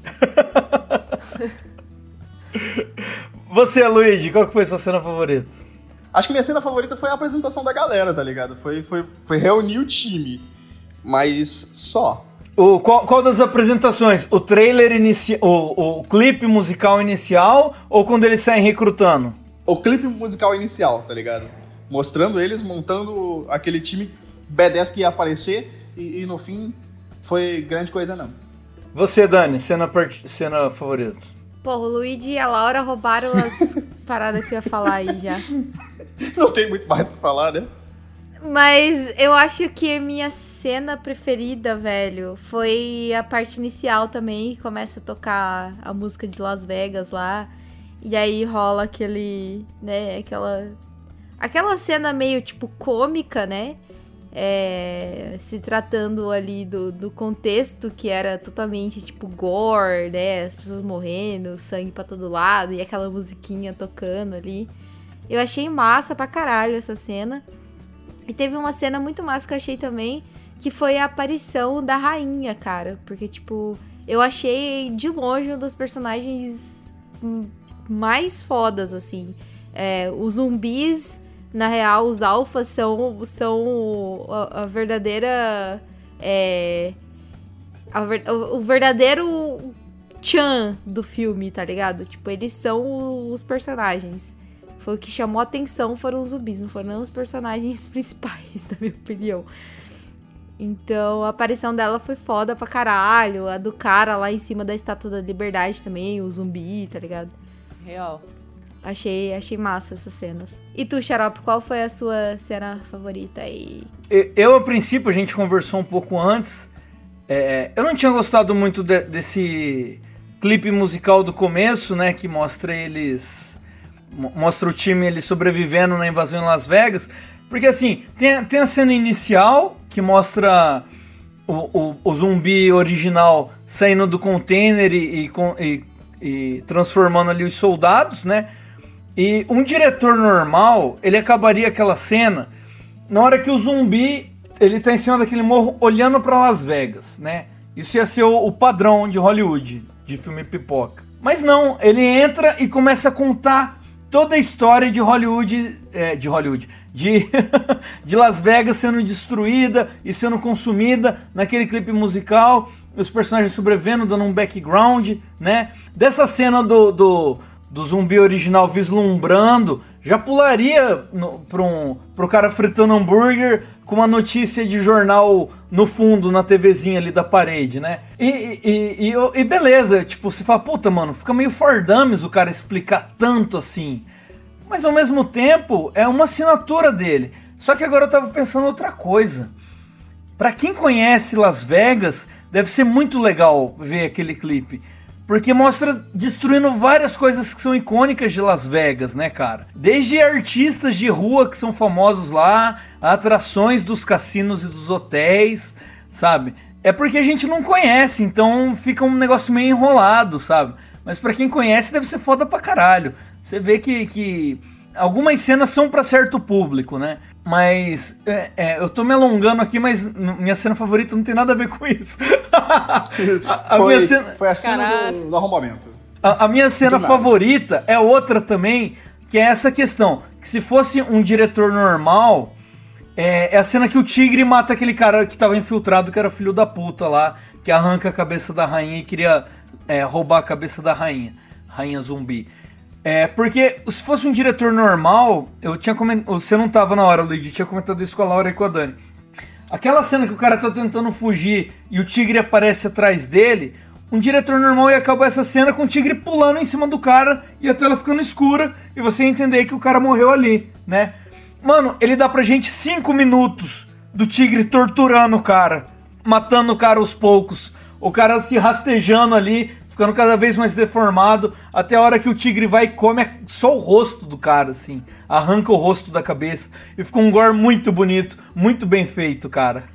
[laughs] Você, Luigi, qual que foi sua cena favorita? Acho que minha cena favorita foi a apresentação da galera, tá ligado? Foi, foi, foi reunir o time. Mas só. O, qual, qual das apresentações? O trailer inicial, o, o clipe musical inicial ou quando eles saem recrutando? O clipe musical inicial, tá ligado? Mostrando eles montando aquele time B10 que ia aparecer e, e no fim foi grande coisa não. Você, Dani, cena, part... cena favorita? Porra, o Luigi e a Laura roubaram as [laughs] paradas que eu ia falar aí já. Não tem muito mais o que falar, né? Mas eu acho que a minha cena preferida, velho, foi a parte inicial também, que começa a tocar a música de Las Vegas lá. E aí rola aquele, né, aquela aquela cena meio tipo cômica, né? É, se tratando ali do, do contexto que era totalmente tipo gore, né? As pessoas morrendo, sangue pra todo lado e aquela musiquinha tocando ali. Eu achei massa pra caralho essa cena. E teve uma cena muito massa que eu achei também, que foi a aparição da rainha, cara. Porque, tipo, eu achei de longe um dos personagens mais fodas, assim. É, os zumbis, na real, os alfas são, são a, a verdadeira. É, a o, o verdadeiro Chan do filme, tá ligado? Tipo, eles são os personagens. Foi o que chamou atenção foram os zumbis, não foram os personagens [laughs] principais, na minha opinião. Então, a aparição dela foi foda pra caralho. A do cara lá em cima da Estátua da Liberdade também, o zumbi, tá ligado? Real. Achei, achei massa essas cenas. E tu, Xarope, qual foi a sua cena favorita aí? Eu, a princípio, a gente conversou um pouco antes. é, eu não tinha gostado muito de- desse clipe musical do começo, né? Que mostra eles. mo- Mostra o time ele sobrevivendo na invasão em Las Vegas. Porque assim, tem, tem a cena inicial que mostra o, o- o zumbi original saindo do container e, e- e transformando ali os soldados, né? E um diretor normal, ele acabaria aquela cena na hora que o zumbi ele tá em cima daquele morro olhando pra Las Vegas, né? Isso ia ser o, o padrão de Hollywood, de filme pipoca. Mas não, ele entra e começa a contar toda a história de Hollywood, é, de Hollywood, de, [laughs] de Las Vegas sendo destruída e sendo consumida naquele clipe musical, os personagens sobrevivendo, dando um background, né? Dessa cena do, do, do zumbi original vislumbrando, já pularia no, pra um, pro cara fritando hambúrguer com uma notícia de jornal no fundo, na TVzinha ali da parede, né? E, e, e, e- beleza, tipo, você fala, puta, mano, fica meio fardames o cara explicar tanto assim. Mas ao mesmo tempo, é uma assinatura dele. Só que agora eu tava pensando outra coisa. Pra quem conhece Las Vegas, deve ser muito legal ver aquele clipe. Porque mostra destruindo várias coisas que são icônicas de Las Vegas, né, cara? Desde artistas de rua que são famosos lá, atrações dos cassinos e dos hotéis, sabe? É porque a gente não conhece, então fica um negócio meio enrolado, sabe? Mas pra quem conhece, deve ser foda pra caralho. Você vê que, que algumas cenas são pra certo público, né? Mas é, é, eu tô me alongando aqui, mas minha cena favorita não tem nada a ver com isso. [laughs] a, a foi, minha cena, foi a cena Caralho. do, do arrombamento. a, a minha cena favorita é outra também, que é essa questão. Que se fosse um diretor normal, é, é a cena que o tigre mata aquele cara que tava infiltrado, que era filho da puta lá, que arranca a cabeça da rainha e queria é, roubar a cabeça da rainha. Rainha zumbi. É, porque se fosse um diretor normal, eu tinha comentado. Você não tava na hora, Luigi, eu tinha comentado isso com a Laura e com a Dani. Aquela cena que o cara tá tentando fugir e o tigre aparece atrás dele, um diretor normal ia acabar essa cena com o tigre pulando em cima do cara e a tela ficando escura e você ia entender que o cara morreu ali, né? Mano, ele dá pra gente 5 minutos do tigre torturando o cara. matando o cara aos poucos. O cara se rastejando ali, ficando cada vez mais deformado, até a hora que o tigre vai e come só o rosto do cara, assim. Arranca o rosto da cabeça. E ficou um gore muito bonito, muito bem feito, cara.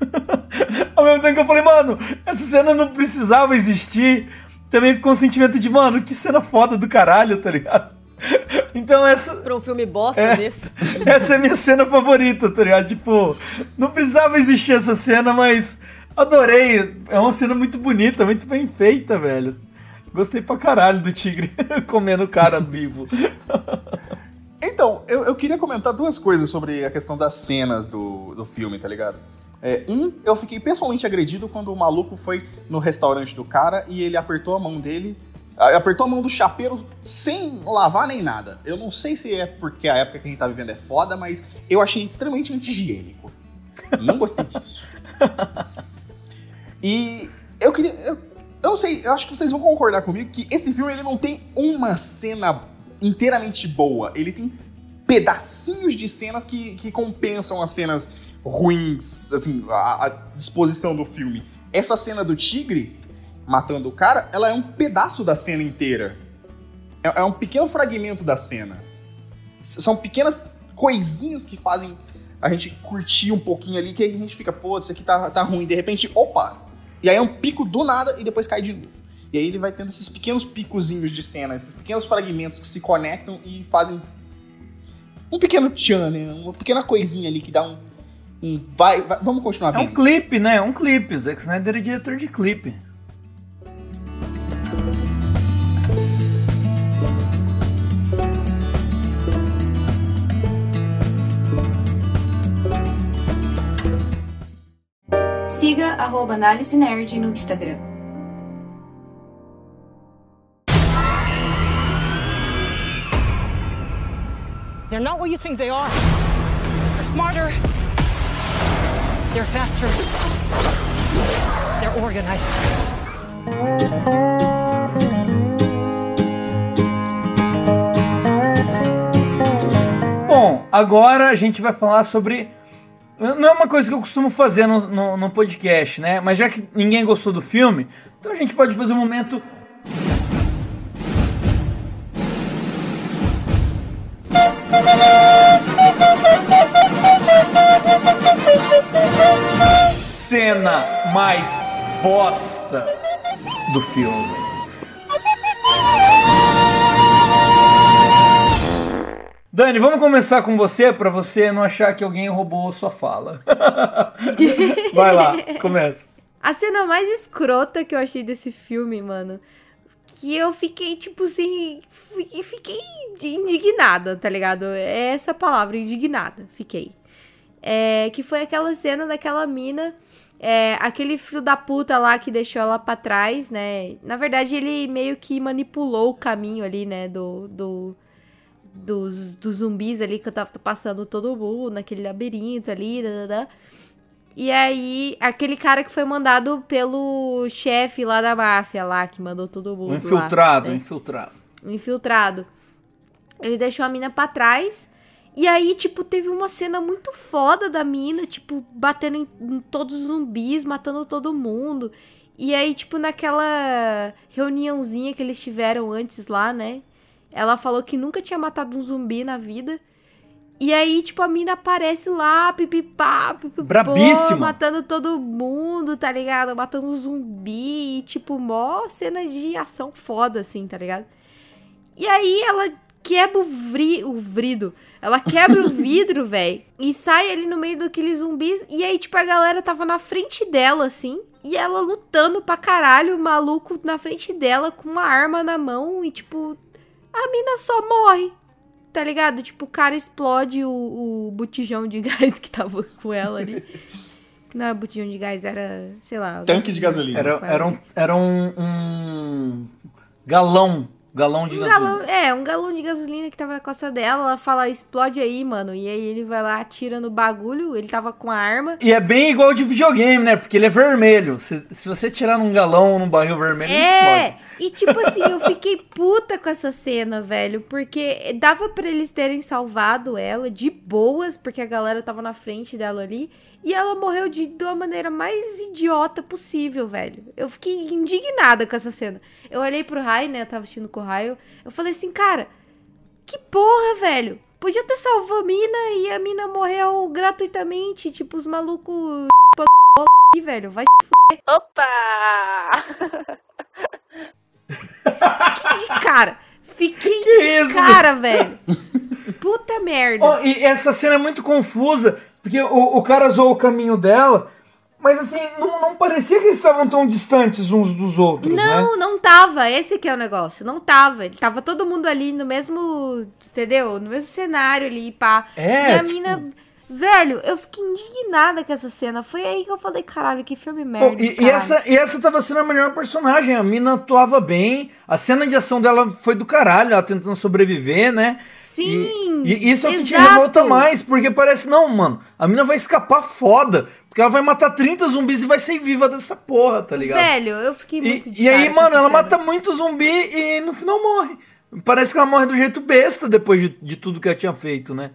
[laughs] Ao mesmo tempo que eu falei, mano, essa cena não precisava existir. Também ficou um sentimento de, mano, que cena foda do caralho, tá ligado? [laughs] Então essa. Pra um filme bosta É. desse. [laughs] Essa é a minha cena favorita, tá ligado? Tipo, não precisava existir essa cena, mas adorei. É uma cena muito bonita, muito bem feita, velho. Gostei pra caralho do tigre [laughs] comendo o cara vivo. Então, eu, eu queria comentar duas coisas sobre a questão das cenas do, do filme, tá ligado? É, um, eu fiquei pessoalmente agredido quando o maluco foi no restaurante do cara e ele apertou a mão dele. Apertou a mão do chapeiro sem lavar nem nada. Eu não sei se é porque a época que a gente tá vivendo é foda, mas eu achei extremamente anti-higiênico. Não gostei disso. [laughs] E eu queria. Eu, eu não sei, eu acho que vocês vão concordar comigo que esse filme ele não tem uma cena inteiramente boa. Ele tem pedacinhos de cenas que, que compensam as cenas ruins, assim, a, a disposição do filme. Essa cena do tigre matando o cara, ela é um pedaço da cena inteira. É, é um pequeno fragmento da cena. São pequenas coisinhas que fazem a gente curtir um pouquinho ali, que a gente fica, pô, isso aqui tá, tá ruim. De repente, opa! E aí é um pico do nada e depois cai de novo. E aí ele vai tendo esses pequenos picozinhos de cena, esses pequenos fragmentos que se conectam e fazem um pequeno tchan, né? Uma pequena coisinha ali que dá um. um vai, vai- vamos continuar É um vendo. clipe, né? É um clipe. O Zack Snyder é diretor de clipe. Siga arroba Análise Nerd no Instagram. They're not what you think they are. They're smarter. They're faster. They're organized. Bom, agora a gente vai falar sobre. Não é uma coisa que eu costumo fazer no, no, no podcast, né? Mas já que ninguém gostou do filme, então a gente pode fazer um momento. Cena mais bosta do filme. Dani, vamos começar com você para você não achar que alguém roubou sua fala. [laughs] Vai lá, começa. A cena mais escrota que eu achei desse filme, mano, que eu fiquei, tipo assim, fi- fiquei indignada, tá ligado? É essa palavra, indignada, fiquei. É, que foi aquela cena daquela mina, é, aquele filho da puta lá que deixou ela pra trás, né? Na verdade, ele meio que manipulou o caminho ali, né, do... do dos, dos zumbis ali que eu tava passando todo mundo naquele labirinto ali, dadadá. E aí, aquele cara que foi mandado pelo chefe lá da máfia lá, que mandou todo mundo Um lá, infiltrado, né? infiltrado. um infiltrado. Ele deixou a mina pra trás. E aí, tipo, teve uma cena muito foda da mina, tipo, batendo em, em todos os zumbis, matando todo mundo. E aí, tipo, naquela reuniãozinha que eles tiveram antes lá, né? Ela falou que nunca tinha matado um zumbi na vida. E aí, tipo, a mina aparece lá, pipipá, pipipô, Brabíssima. matando todo mundo, tá ligado? Matando um zumbi, e, tipo, mó cena de ação foda, assim, tá ligado? E aí ela quebra o, vri, o vrido. Ela quebra o [laughs] vidro, velho. E sai ali no meio daqueles zumbis. E aí, tipo, a galera tava na frente dela, assim. E ela lutando pra caralho, o maluco na frente dela, com uma arma na mão. E, tipo, a mina só morre. Tá ligado? Tipo, o cara explode o, o botijão de [laughs] gás que tava com ela ali. Que não era botijão de gás, era, sei lá. Tanque de gasolina. Era, era, um, era um, um galão. Galão de Um gasolina. galão, é, um galão de gasolina que tava na costa dela. Ela fala, explode aí, mano. E aí ele vai lá, atira no bagulho. Ele tava com a arma. E é bem igual de videogame, né? Porque ele é vermelho. Se, se você tirar num galão num barril vermelho, ele É! explode. E tipo assim, eu fiquei puta com essa cena, velho, porque dava pra eles terem salvado ela de boas, porque a galera tava na frente dela ali, e ela morreu de, de uma maneira mais idiota possível, velho. Eu fiquei indignada com essa cena. Eu olhei pro Raio, né, eu tava assistindo com o Raio, eu falei assim, cara, que porra, velho. Podia ter salvo a mina e a mina morreu gratuitamente, tipo, os malucos [laughs] velho, vai se fuder. Opa! [laughs] Fiquei de cara. Fiquei Que de isso, cara, velho. Puta merda. Ó, e essa cena é muito confusa, porque o, o cara zoou o caminho dela, mas assim, não, não parecia que eles estavam tão distantes uns dos outros, né? Não, não tava. Esse que é o negócio. Não tava. Ele tava todo mundo ali no mesmo. Entendeu? No mesmo cenário ali, pá. É, e a tipo- mina. Velho, eu fiquei indignada com essa cena. Foi aí que eu falei, caralho, que filme merda. e, e caralho. essa, e essa tava sendo a melhor personagem. A mina atuava bem. A cena de ação dela foi do caralho, ela tentando sobreviver, né? Sim! E, e isso é o que te revolta mais, porque parece, não, mano, a mina vai escapar foda. Porque ela vai matar 30 zumbis e vai ser viva dessa porra, tá ligado? Velho, eu fiquei muito E, e aí, mano, ela cena. mata muito zumbi e no final morre. Parece que ela morre do jeito besta depois de, de tudo que ela tinha feito, né?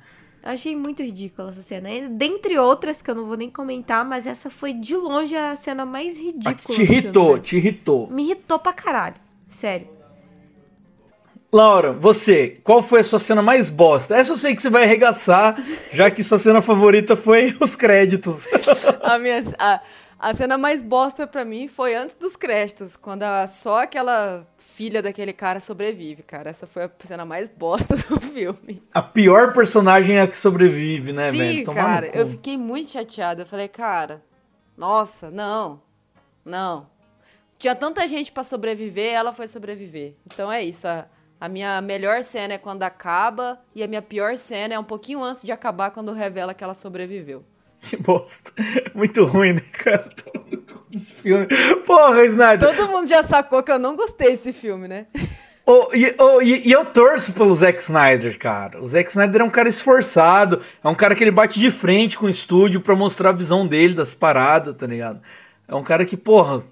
Eu achei muito ridícula essa cena. Dentre outras que eu não vou nem comentar, mas essa foi de longe a cena mais ridícula. que te do filme, irritou, te irritou. Me irritou pra caralho. Sério. Laura, você, qual foi a sua cena mais bosta? Essa eu sei que você vai arregaçar, já que sua cena favorita foi os créditos. [laughs] A, minha, a, a cena mais bosta pra mim foi antes dos créditos, quando a- só aquela filha daquele cara sobrevive, cara. Essa foi a cena mais bosta [laughs] do filme. A pior personagem é a que sobrevive, né, Sim, velho? Tomar cara, eu fiquei muito chateada. Eu falei, cara, nossa, não, não. Tinha tanta gente pra sobreviver, ela foi sobreviver. Então é isso. A, a minha melhor cena é quando acaba, e a minha pior cena é um pouquinho antes de acabar, quando revela que ela sobreviveu. Que bosta. Muito ruim, né, cara? [laughs] Desse filme. Porra, Snyder. Todo mundo já sacou que eu não gostei desse filme, né? Oh, e, oh, e- e eu torço pelo Zack Snyder, cara. O Zack Snyder é um cara esforçado, é um cara que ele bate de frente com o estúdio pra mostrar a visão dele das paradas, tá ligado? É um cara que, porra,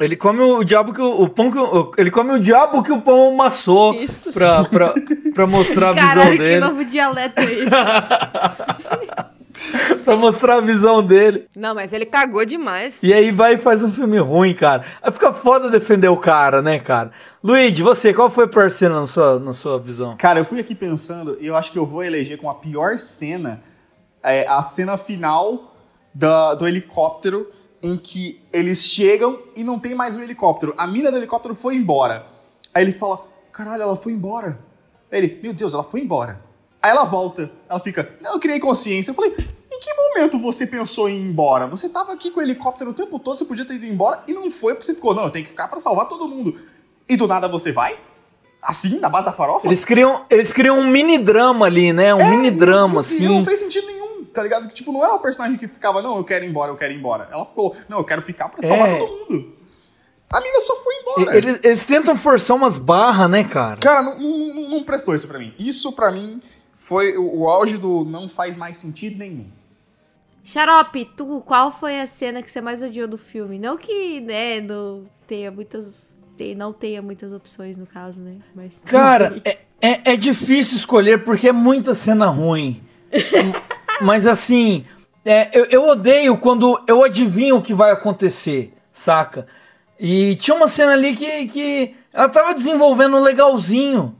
ele come o diabo que o, o pão que o, ele come o diabo que o pão amassou Isso. pra, pra, pra mostrar a [laughs] visão Caralho, que dele. novo dialeto é esse? [laughs] [laughs] pra mostrar a visão dele. Não, mas ele cagou demais. E aí vai e faz um filme ruim, cara. Aí fica foda defender o cara, né, cara? Luigi, você, qual foi a pior cena na sua, na sua visão? Cara, eu fui aqui pensando e eu acho que eu vou eleger com a pior cena é, a cena final da- do helicóptero em que eles chegam e não tem mais o helicóptero. A mina do helicóptero foi embora. Aí ele fala: Caralho, ela foi embora. Aí ele: Meu Deus, ela foi embora. Aí ela volta. Ela fica: Não, eu criei consciência. Eu falei: que momento você pensou em ir embora? Você tava aqui com o helicóptero o tempo todo, você podia ter ido embora e não foi porque você ficou: Não, eu tenho que ficar pra salvar todo mundo. E do nada você vai? Assim, na base da farofa? Eles criam, eles criam um mini drama ali, né? Um É, mini drama, assim. não fez sentido nenhum, tá ligado? Que, tipo, não era uma personagem que ficava, não, eu quero ir embora, eu quero ir embora. Ela ficou, não, eu quero ficar pra salvar É. todo mundo. A mina só foi embora. Eles, eles tentam forçar umas barras, né, cara? Cara, não, não- não- não prestou isso pra mim. Isso, pra mim, foi o, o auge do não faz mais sentido nenhum. Xarope, tu, qual foi a cena que você mais odiou do filme? Não que, né, não tenha muitas. tem- não tenha muitas opções no caso, né? Mas. Cara, é, é, é difícil escolher porque é muita cena ruim. [laughs] Mas assim, é, eu, eu odeio quando eu adivinho o que vai acontecer, saca? E tinha uma cena ali que, que ela tava desenvolvendo legalzinho.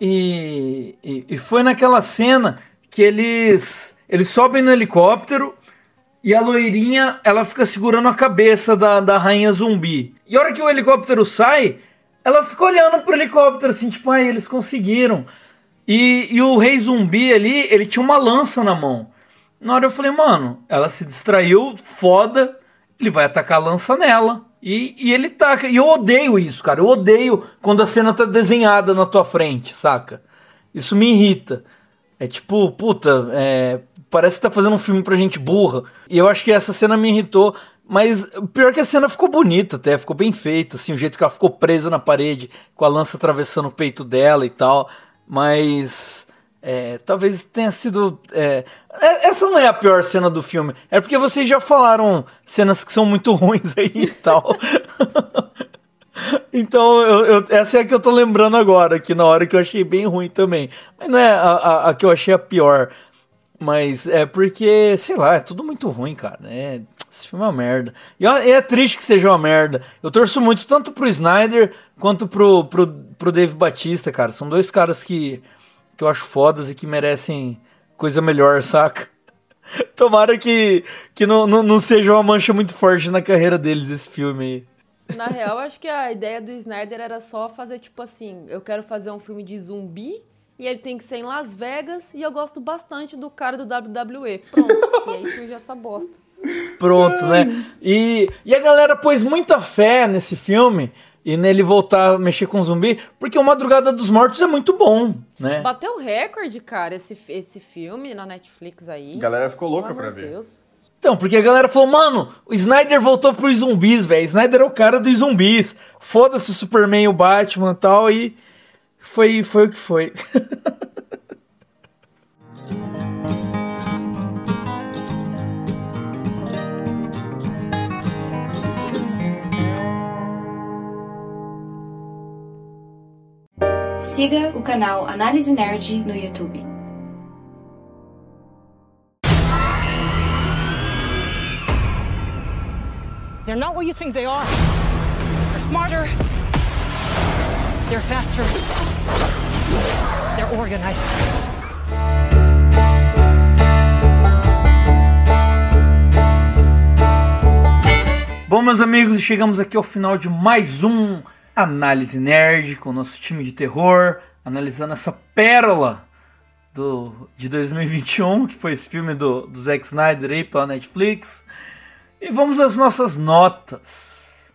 E, e, e foi naquela cena que eles, eles sobem no helicóptero e a loirinha ela fica segurando a cabeça da, da rainha zumbi. E a hora que o helicóptero sai, ela fica olhando pro helicóptero assim, tipo, ai, eles conseguiram. E, e o rei zumbi ali, ele tinha uma lança na mão. Na hora eu falei, mano, ela se distraiu, foda, ele vai atacar a lança nela. E, e ele taca. E eu odeio isso, cara. Eu odeio quando a cena tá desenhada na tua frente, saca? Isso me irrita. É tipo, puta, é, parece que tá fazendo um filme pra gente burra. E eu acho que essa cena me irritou. Mas pior que a cena ficou bonita até, ficou bem feita, assim, o jeito que ela ficou presa na parede, com a lança atravessando o peito dela e tal. Mas é, talvez tenha sido. é, é- essa não é a pior cena do filme. É porque vocês já falaram cenas que são muito [laughs] ruins aí e tal. [laughs] Então, eu, eu- essa é a que eu tô lembrando agora, que na hora que eu achei bem ruim também. Mas não é a, a- a que eu achei a pior. Mas é porque, sei lá, é tudo muito ruim, cara. É, esse filme é uma merda. E é triste que seja uma merda. Eu torço muito tanto pro Snyder quanto pro, pro, pro Dave Batista, cara. São dois caras que, que eu acho fodas e que merecem coisa melhor, [laughs] saca? Tomara que, que não, não, não seja uma mancha muito forte na carreira deles esse filme aí. Na real, acho que a ideia do Snyder era só fazer tipo assim: eu quero fazer um filme de zumbi e ele tem que ser em Las Vegas e eu gosto bastante do cara do WWE. Pronto. e aí surgiu essa bosta. Pronto, né? E, e a galera pôs muita fé nesse filme e nele voltar a mexer com zumbi, porque o Madrugada dos Mortos é muito bom, né? Bateu recorde, cara, esse, esse filme na Netflix aí. A galera ficou louca Pelo pra ver. Deus. Então, porque a galera falou, mano, o Snyder voltou pros zumbis, velho. Snyder é o cara dos zumbis. Foda-se o Superman o Batman e tal, e foi, foi o que foi. Siga o canal Análise Nerd no YouTube. They're not what you think they are. They're smarter. They're faster. They're organized. Bom, meus amigos, chegamos aqui ao final de mais um Análise Nerd com o nosso time de terror, analisando essa pérola do, de 2021, que foi esse filme do, do Zack Snyder aí pela Netflix. E vamos às nossas notas.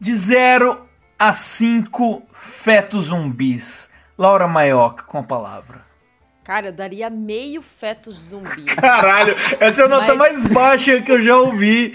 De 0 a 5 fetos zumbis. Laura Maioca com a palavra. Cara, eu daria meio feto zumbi. Caralho, essa é a nota Mas- mais baixa que eu já ouvi.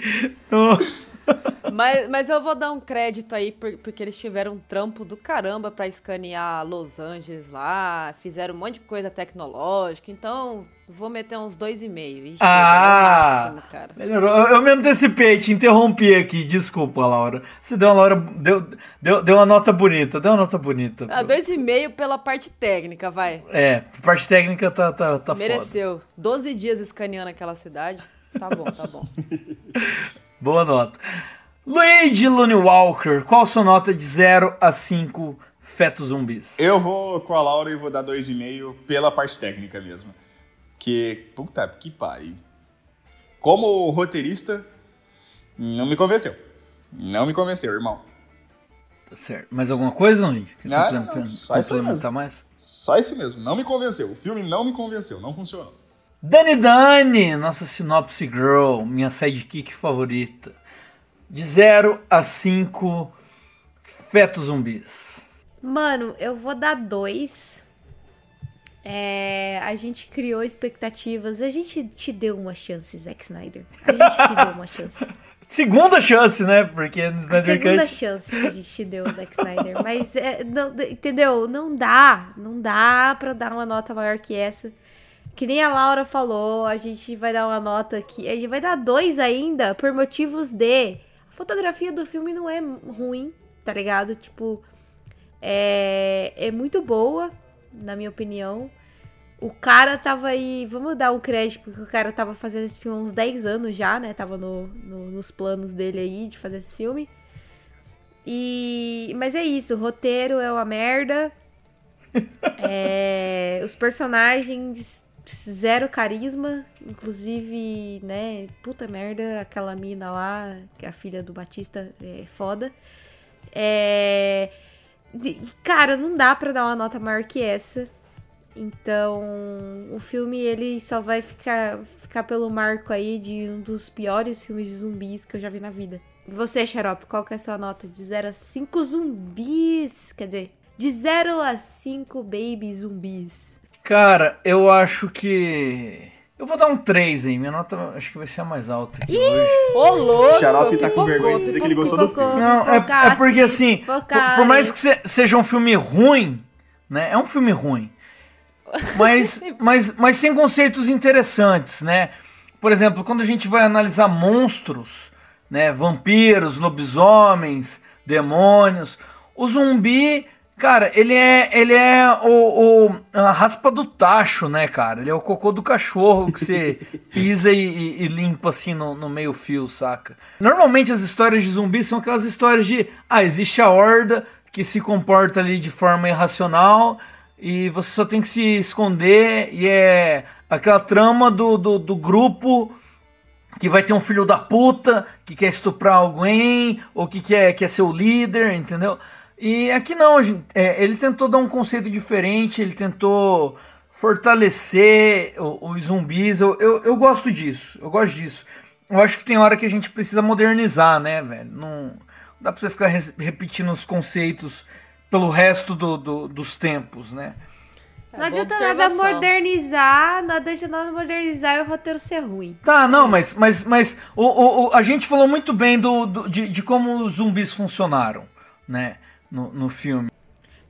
no- [laughs] Mas, mas eu vou dar um crédito aí, por- porque eles tiveram um trampo do caramba pra escanear Los Angeles lá, fizeram um monte de coisa tecnológica, então vou meter uns dois e meio. Ixi, Ah! máximo, cara. Melhorou. Eu, eu me antecipei, te interrompi aqui. Desculpa, Laura. Você deu uma, Laura, deu, deu, deu uma nota bonita. Deu uma nota bonita. Ah, dois e meio pela parte técnica, vai. É, parte técnica tá, tá, tá foda. Mereceu. 12 dias escaneando aquela cidade. Tá bom, tá bom. [laughs] Boa nota. Luigi Looney Walker, qual sua nota de 0 a 5 fetos zumbis? Eu vou com a Laura e vou dar 2,5 pela parte técnica mesmo. Que, puta que pariu. Como roteirista, não me convenceu. Não me convenceu, irmão. Tá certo. Mais alguma coisa, Luigi? Quer Não, não, não, só isso complementar mais? Só esse mesmo, não me convenceu. O filme não me convenceu, não funcionou. Dani Dani, nossa sinopse girl, minha sidekick favorita. De 0 a 5 fetos zumbis. Mano, eu vou dar dois. É, a gente criou expectativas. A gente te deu uma chance, Zack Snyder. A gente te deu uma chance. [laughs] Segunda chance, né? Porque no A Snyder segunda Cut... chance que a gente te deu, Zack Snyder. Mas, é, não- entendeu? Não dá. Não dá pra dar uma nota maior que essa. Que nem a Laura falou, a gente vai dar uma nota aqui. A gente vai dar dois ainda, por motivos de. A fotografia do filme não é ruim, tá ligado? Tipo, é, é muito boa, na minha opinião. O cara tava aí. Vamos dar um crédito, porque o cara tava fazendo esse filme há uns 10 anos já, né? Tava no, no- nos planos dele aí de fazer esse filme. E. Mas é isso, o roteiro é uma merda. [laughs] É, os personagens zero carisma, inclusive, né, puta merda, aquela mina lá, que é a filha do Batista, é foda. É, cara, não dá pra dar uma nota maior que essa. Então, o filme ele só vai ficar, ficar pelo marco aí de um dos piores filmes de zumbis que eu já vi na vida. Você, Xarope, qual que é a sua nota? De 0 a 5 zumbis? Quer dizer, de 0 a 5 baby zumbis. Cara, eu acho que. Eu vou dar um 3 aí. Minha nota acho que vai ser a mais alta aqui hoje. Ô, louco! O Xarope tá com vergonha de dizer que ele gostou do filme. Não, é, é porque sim, assim, por, por mais hein? que se- seja um filme ruim, né? É um filme ruim. Mas, [laughs] mas, mas tem conceitos interessantes, né? Por exemplo, quando a gente vai analisar monstros, né? Vampiros, lobisomens, demônios. O zumbi, cara, ele é, ele é o, o- a raspa do tacho, né, cara? Ele é o cocô do cachorro que você [laughs] pisa e, e- e limpa assim no, no meio fio, saca? Normalmente as histórias de zumbi são aquelas histórias de, ah, existe a horda que se comporta ali de forma irracional e você só tem que se esconder e é aquela trama do, do, do grupo que vai ter um filho da puta que quer estuprar alguém ou que quer, quer ser o líder, entendeu? E aqui não, gente, é, ele tentou dar um conceito diferente, ele tentou fortalecer o- os zumbis. Eu, eu, eu gosto disso, eu gosto disso. Eu acho que tem hora que a gente precisa modernizar, né, velho? Não, não dá pra você ficar res- repetindo os conceitos pelo resto do- do- dos tempos, né? É, Não adianta nada modernizar, não adianta nada modernizar e o roteiro ser ruim. Tá, não, mas, mas, mas o, o, o- a gente falou muito bem do, do- de, de como os zumbis funcionaram, né? No, no filme.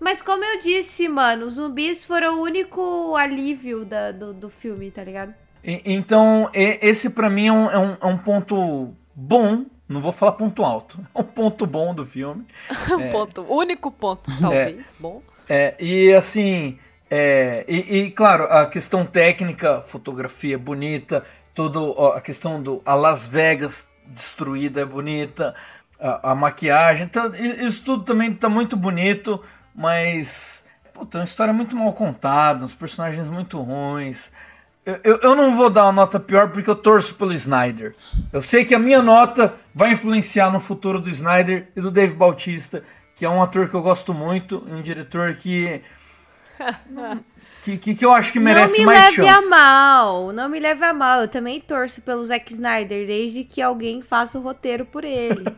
Mas como eu disse, mano, os zumbis foram o único alívio da- do, do filme, tá ligado? E- então, e- esse pra mim é um, é, um, é um ponto bom. Não vou falar ponto alto. [laughs] É um ponto bom do filme. [laughs] Um ponto, único ponto, talvez. Bom. É, e assim, é, e, e, claro, a questão técnica, fotografia bonita, tudo, ó, a questão do a Las Vegas destruída é bonita, a, a maquiagem, então, isso tudo também tá muito bonito, mas puta, é uma história muito mal contada, uns personagens muito ruins. Eu, eu, eu não vou dar uma nota pior porque eu torço pelo Snyder. Eu sei que a minha nota vai influenciar no futuro do Snyder e do Dave Bautista, que é um ator que eu gosto muito, um diretor que. [laughs] que, que, que eu acho que merece não me mais leve chance. a mal, não me leve a mal. Eu também torço pelo Zack Snyder, desde que alguém faça o roteiro por ele. [laughs]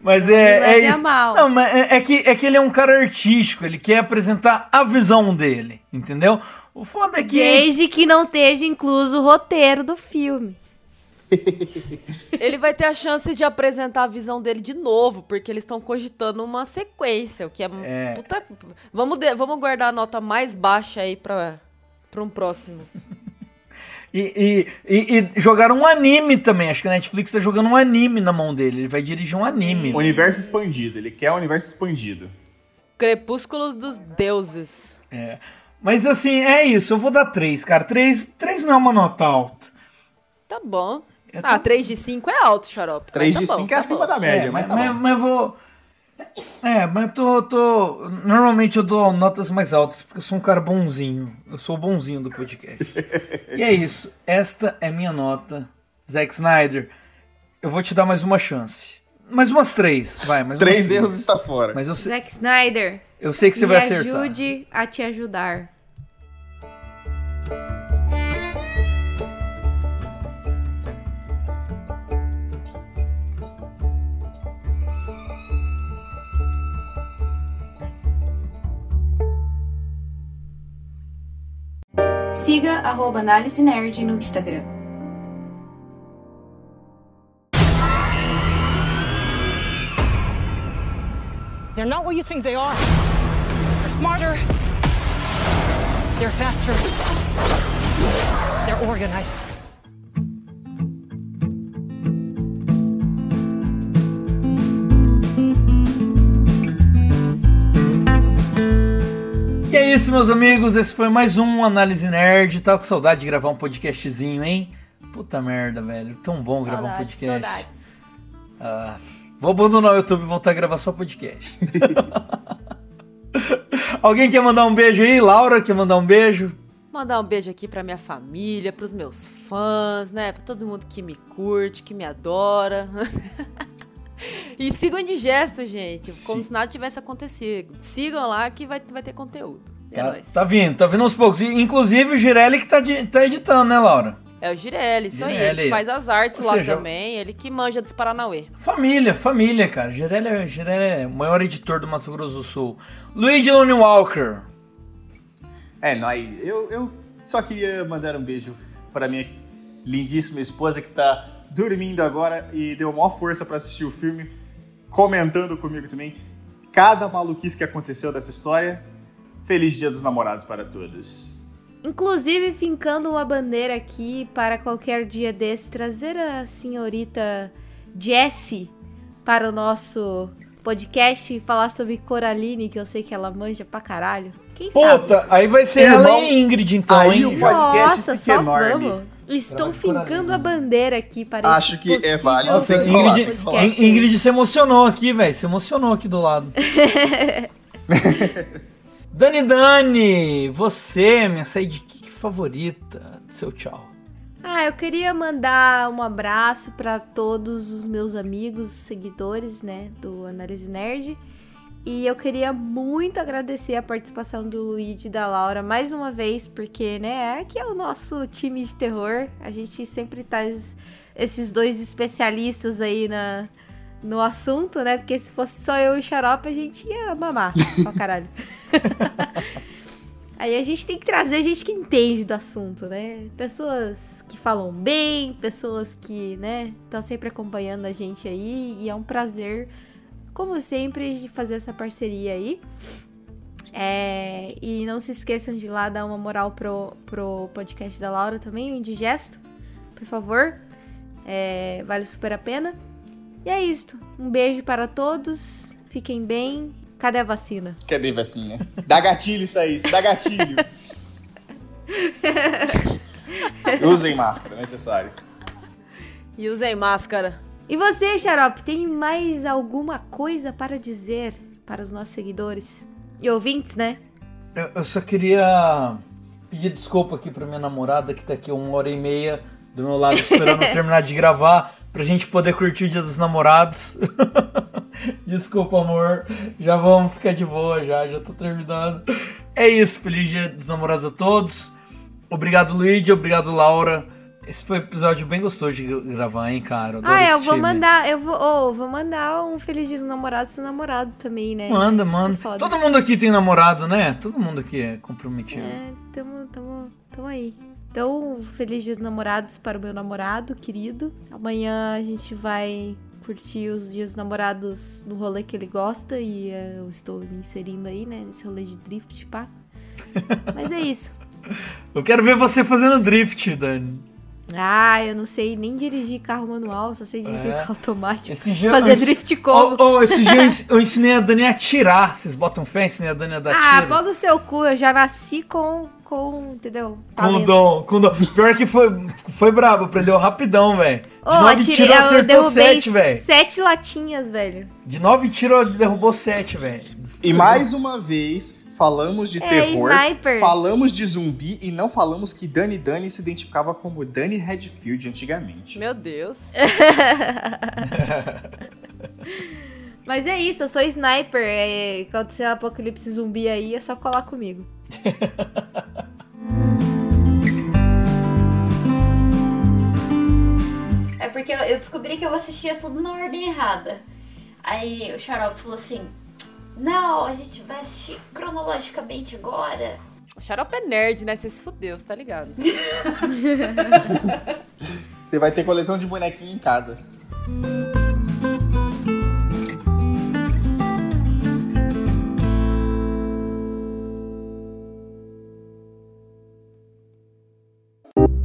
Mas Não me é, é leve a isso. mal. Não, mas é, é que, é que ele é um cara artístico, ele quer apresentar a visão dele, entendeu? O foda é que. Desde que não esteja incluso o roteiro do filme. [laughs] Ele vai ter a chance de apresentar a visão dele de novo, porque eles estão cogitando uma sequência, o que é, É. puta- Vamos, de- vamos guardar a nota mais baixa aí pra, pra um próximo. [laughs] E, e, e, e jogaram um anime também. Acho que a Netflix tá jogando um anime na mão dele. Ele vai dirigir um anime. Universo expandido, ele quer o universo expandido. Crepúsculos dos Deuses. É. Mas assim, é isso. Eu vou dar 3, cara. 3, 3 não é uma nota alta. Tá bom. Eu Ah, tô- 3 de 5 é alto, xarope. 3 Mas de tá bom, 5 é tá acima bom. da média, é, mas, tá mas, bom. mas eu vou. É, mas eu tô, tô. Normalmente eu dou notas mais altas, porque eu sou um cara bonzinho. Eu sou o bonzinho do podcast. e é isso. Esta é minha nota. Zack Snyder, eu vou te dar mais uma chance. Mais umas três, vai, mais Três umas três. erros está fora. Mas eu, sei- Zack Snyder, eu sei que você me vai acertar. ajude a te ajudar. Siga arroba Análise Nerd no Instagram. They're not what you think they are. They're smarter. They're faster. They're organized. E é isso, meus amigos. Esse foi mais um Análise Nerd. Tava com saudade de gravar um podcastzinho, hein? Puta merda, velho. Tão bom gravar um podcast. saudades. Ah, vou abandonar o YouTube e voltar a gravar só podcast. [laughs] Alguém quer mandar um beijo aí? Laura quer mandar um beijo? Mandar um beijo aqui pra minha família, pros meus fãs, né? Pra todo mundo que me curte, que me adora. [laughs] e sigam Indigesto, gente. Como Sim. se nada tivesse acontecido. Sigam lá que vai, vai ter conteúdo. É tá, nóis. tá vindo, tá vindo aos poucos. E, Inclusive o Girelli que tá, tá editando, né, Laura? É o Girelli, isso aí. Girelli. Ele faz as artes Ou lá seja, também. Ele que manja dos Paranauê. Família, família, cara. Girelli, é- Girelli é o maior editor do Mato Grosso do Sul. Luigi Lone Walker. É, nós, eu, eu só queria mandar um beijo para minha lindíssima esposa que tá dormindo agora e deu maior força para assistir o filme, comentando comigo também cada maluquice que aconteceu dessa história. Feliz Dia dos Namorados para todos. Inclusive, fincando uma bandeira aqui para qualquer dia desse trazer a senhorita Jessie para o nosso podcast e falar sobre Coraline, que eu sei que ela manja pra caralho. Quem sabe? Puta, aí vai ser Irmão, ela e Ingrid então, aí hein? o podcast Nossa, só enorme. vamos. Estão fincando a bandeira aqui para Acho que é válido. Nossa, Ingrid, falar. Ingrid se emocionou aqui, velho. Se emocionou aqui do lado. [laughs] Dani Dani, você, minha sidekick favorita. Seu tchau. Ah, eu queria mandar um abraço para todos os meus amigos, seguidores, né, do Análise Nerd. E eu queria muito agradecer a participação do Luigi e da Laura mais uma vez, porque, né, aqui é o nosso time de terror. A gente sempre traz esses dois especialistas aí na, no assunto, né? Porque se fosse só eu e o Xarope, a gente ia mamar [laughs] pra caralho. [laughs] Aí a gente tem que trazer gente que entende do assunto, né? Pessoas que falam bem, pessoas que, né, estão sempre acompanhando a gente aí. E é um prazer, como sempre, de fazer essa parceria aí. É, e não se esqueçam de ir lá dar uma moral pro, pro podcast da Laura também, o Indigesto, por favor. É, vale super a pena. E é isto. Um beijo para todos. Fiquem bem. Cadê a vacina? Cadê vacina? Dá gatilho isso aí, isso dá gatilho. [laughs] Usem máscara, necessário. E usem máscara. E você, Xarope, tem mais alguma coisa para dizer para os nossos seguidores e ouvintes, né? Eu, eu só queria pedir desculpa aqui pra minha namorada que tá aqui uma hora e meia do meu lado esperando [laughs] terminar de gravar pra gente poder curtir o Dia dos Namorados. [laughs] Desculpa, amor. Já vamos ficar de boa já, já tô terminando. É isso, feliz Dia dos Namorados a todos. Obrigado, Luigi, obrigado, Laura. Esse foi um episódio bem gostoso de gra- gravar, hein, cara. Adoro ah, eu vou time. mandar, eu vou, oh, vou mandar um feliz dia dos namorados pro namorado também, né? Manda, manda. É. Todo mundo aqui tem namorado, né? Todo mundo aqui é comprometido. É, tamo, tamo, tamo aí. Então, feliz dia dos namorados para o meu namorado querido. Amanhã a gente vai curtir os dias dos namorados no rolê que ele gosta e eh, eu estou me inserindo aí, né, nesse rolê de drift, pá. [laughs] Mas é isso. Eu quero ver você fazendo drift, Dani. Ah, eu não sei nem dirigir carro manual, só sei dirigir É. carro automático. Esse dia Fazer eu ens- drift como? Oh, oh, esse dia eu ens- [laughs] eu ensinei a Dani a atirar. Vocês botam fé? Ensinei a Dani a dar ah, tiro. pau no seu cu, eu já nasci com, com entendeu? Com dom, com o dom. Pior que foi, foi brabo, aprendeu rapidão, velho. De Ô, nove atirei- tiros eu acertou sete, velho. sete latinhas, velho. De nove tiros derrubou sete, velho. E mais uma vez, falamos de É, terror, sniper. falamos de zumbi e não falamos que Dani Dani se identificava como Dani Redfield antigamente. Meu Deus. [laughs] Mas é isso, eu sou sniper. É, acontecer um apocalipse zumbi aí, é só colar comigo. É porque eu eu descobri que eu assistia tudo na ordem errada. Aí o Xarope falou assim: Não, a gente vai assistir cronologicamente agora. Xarope é nerd, né? Você se fudeu, você tá ligado? [laughs] Você vai ter coleção de bonequinho em casa.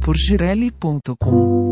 Porgirelli.com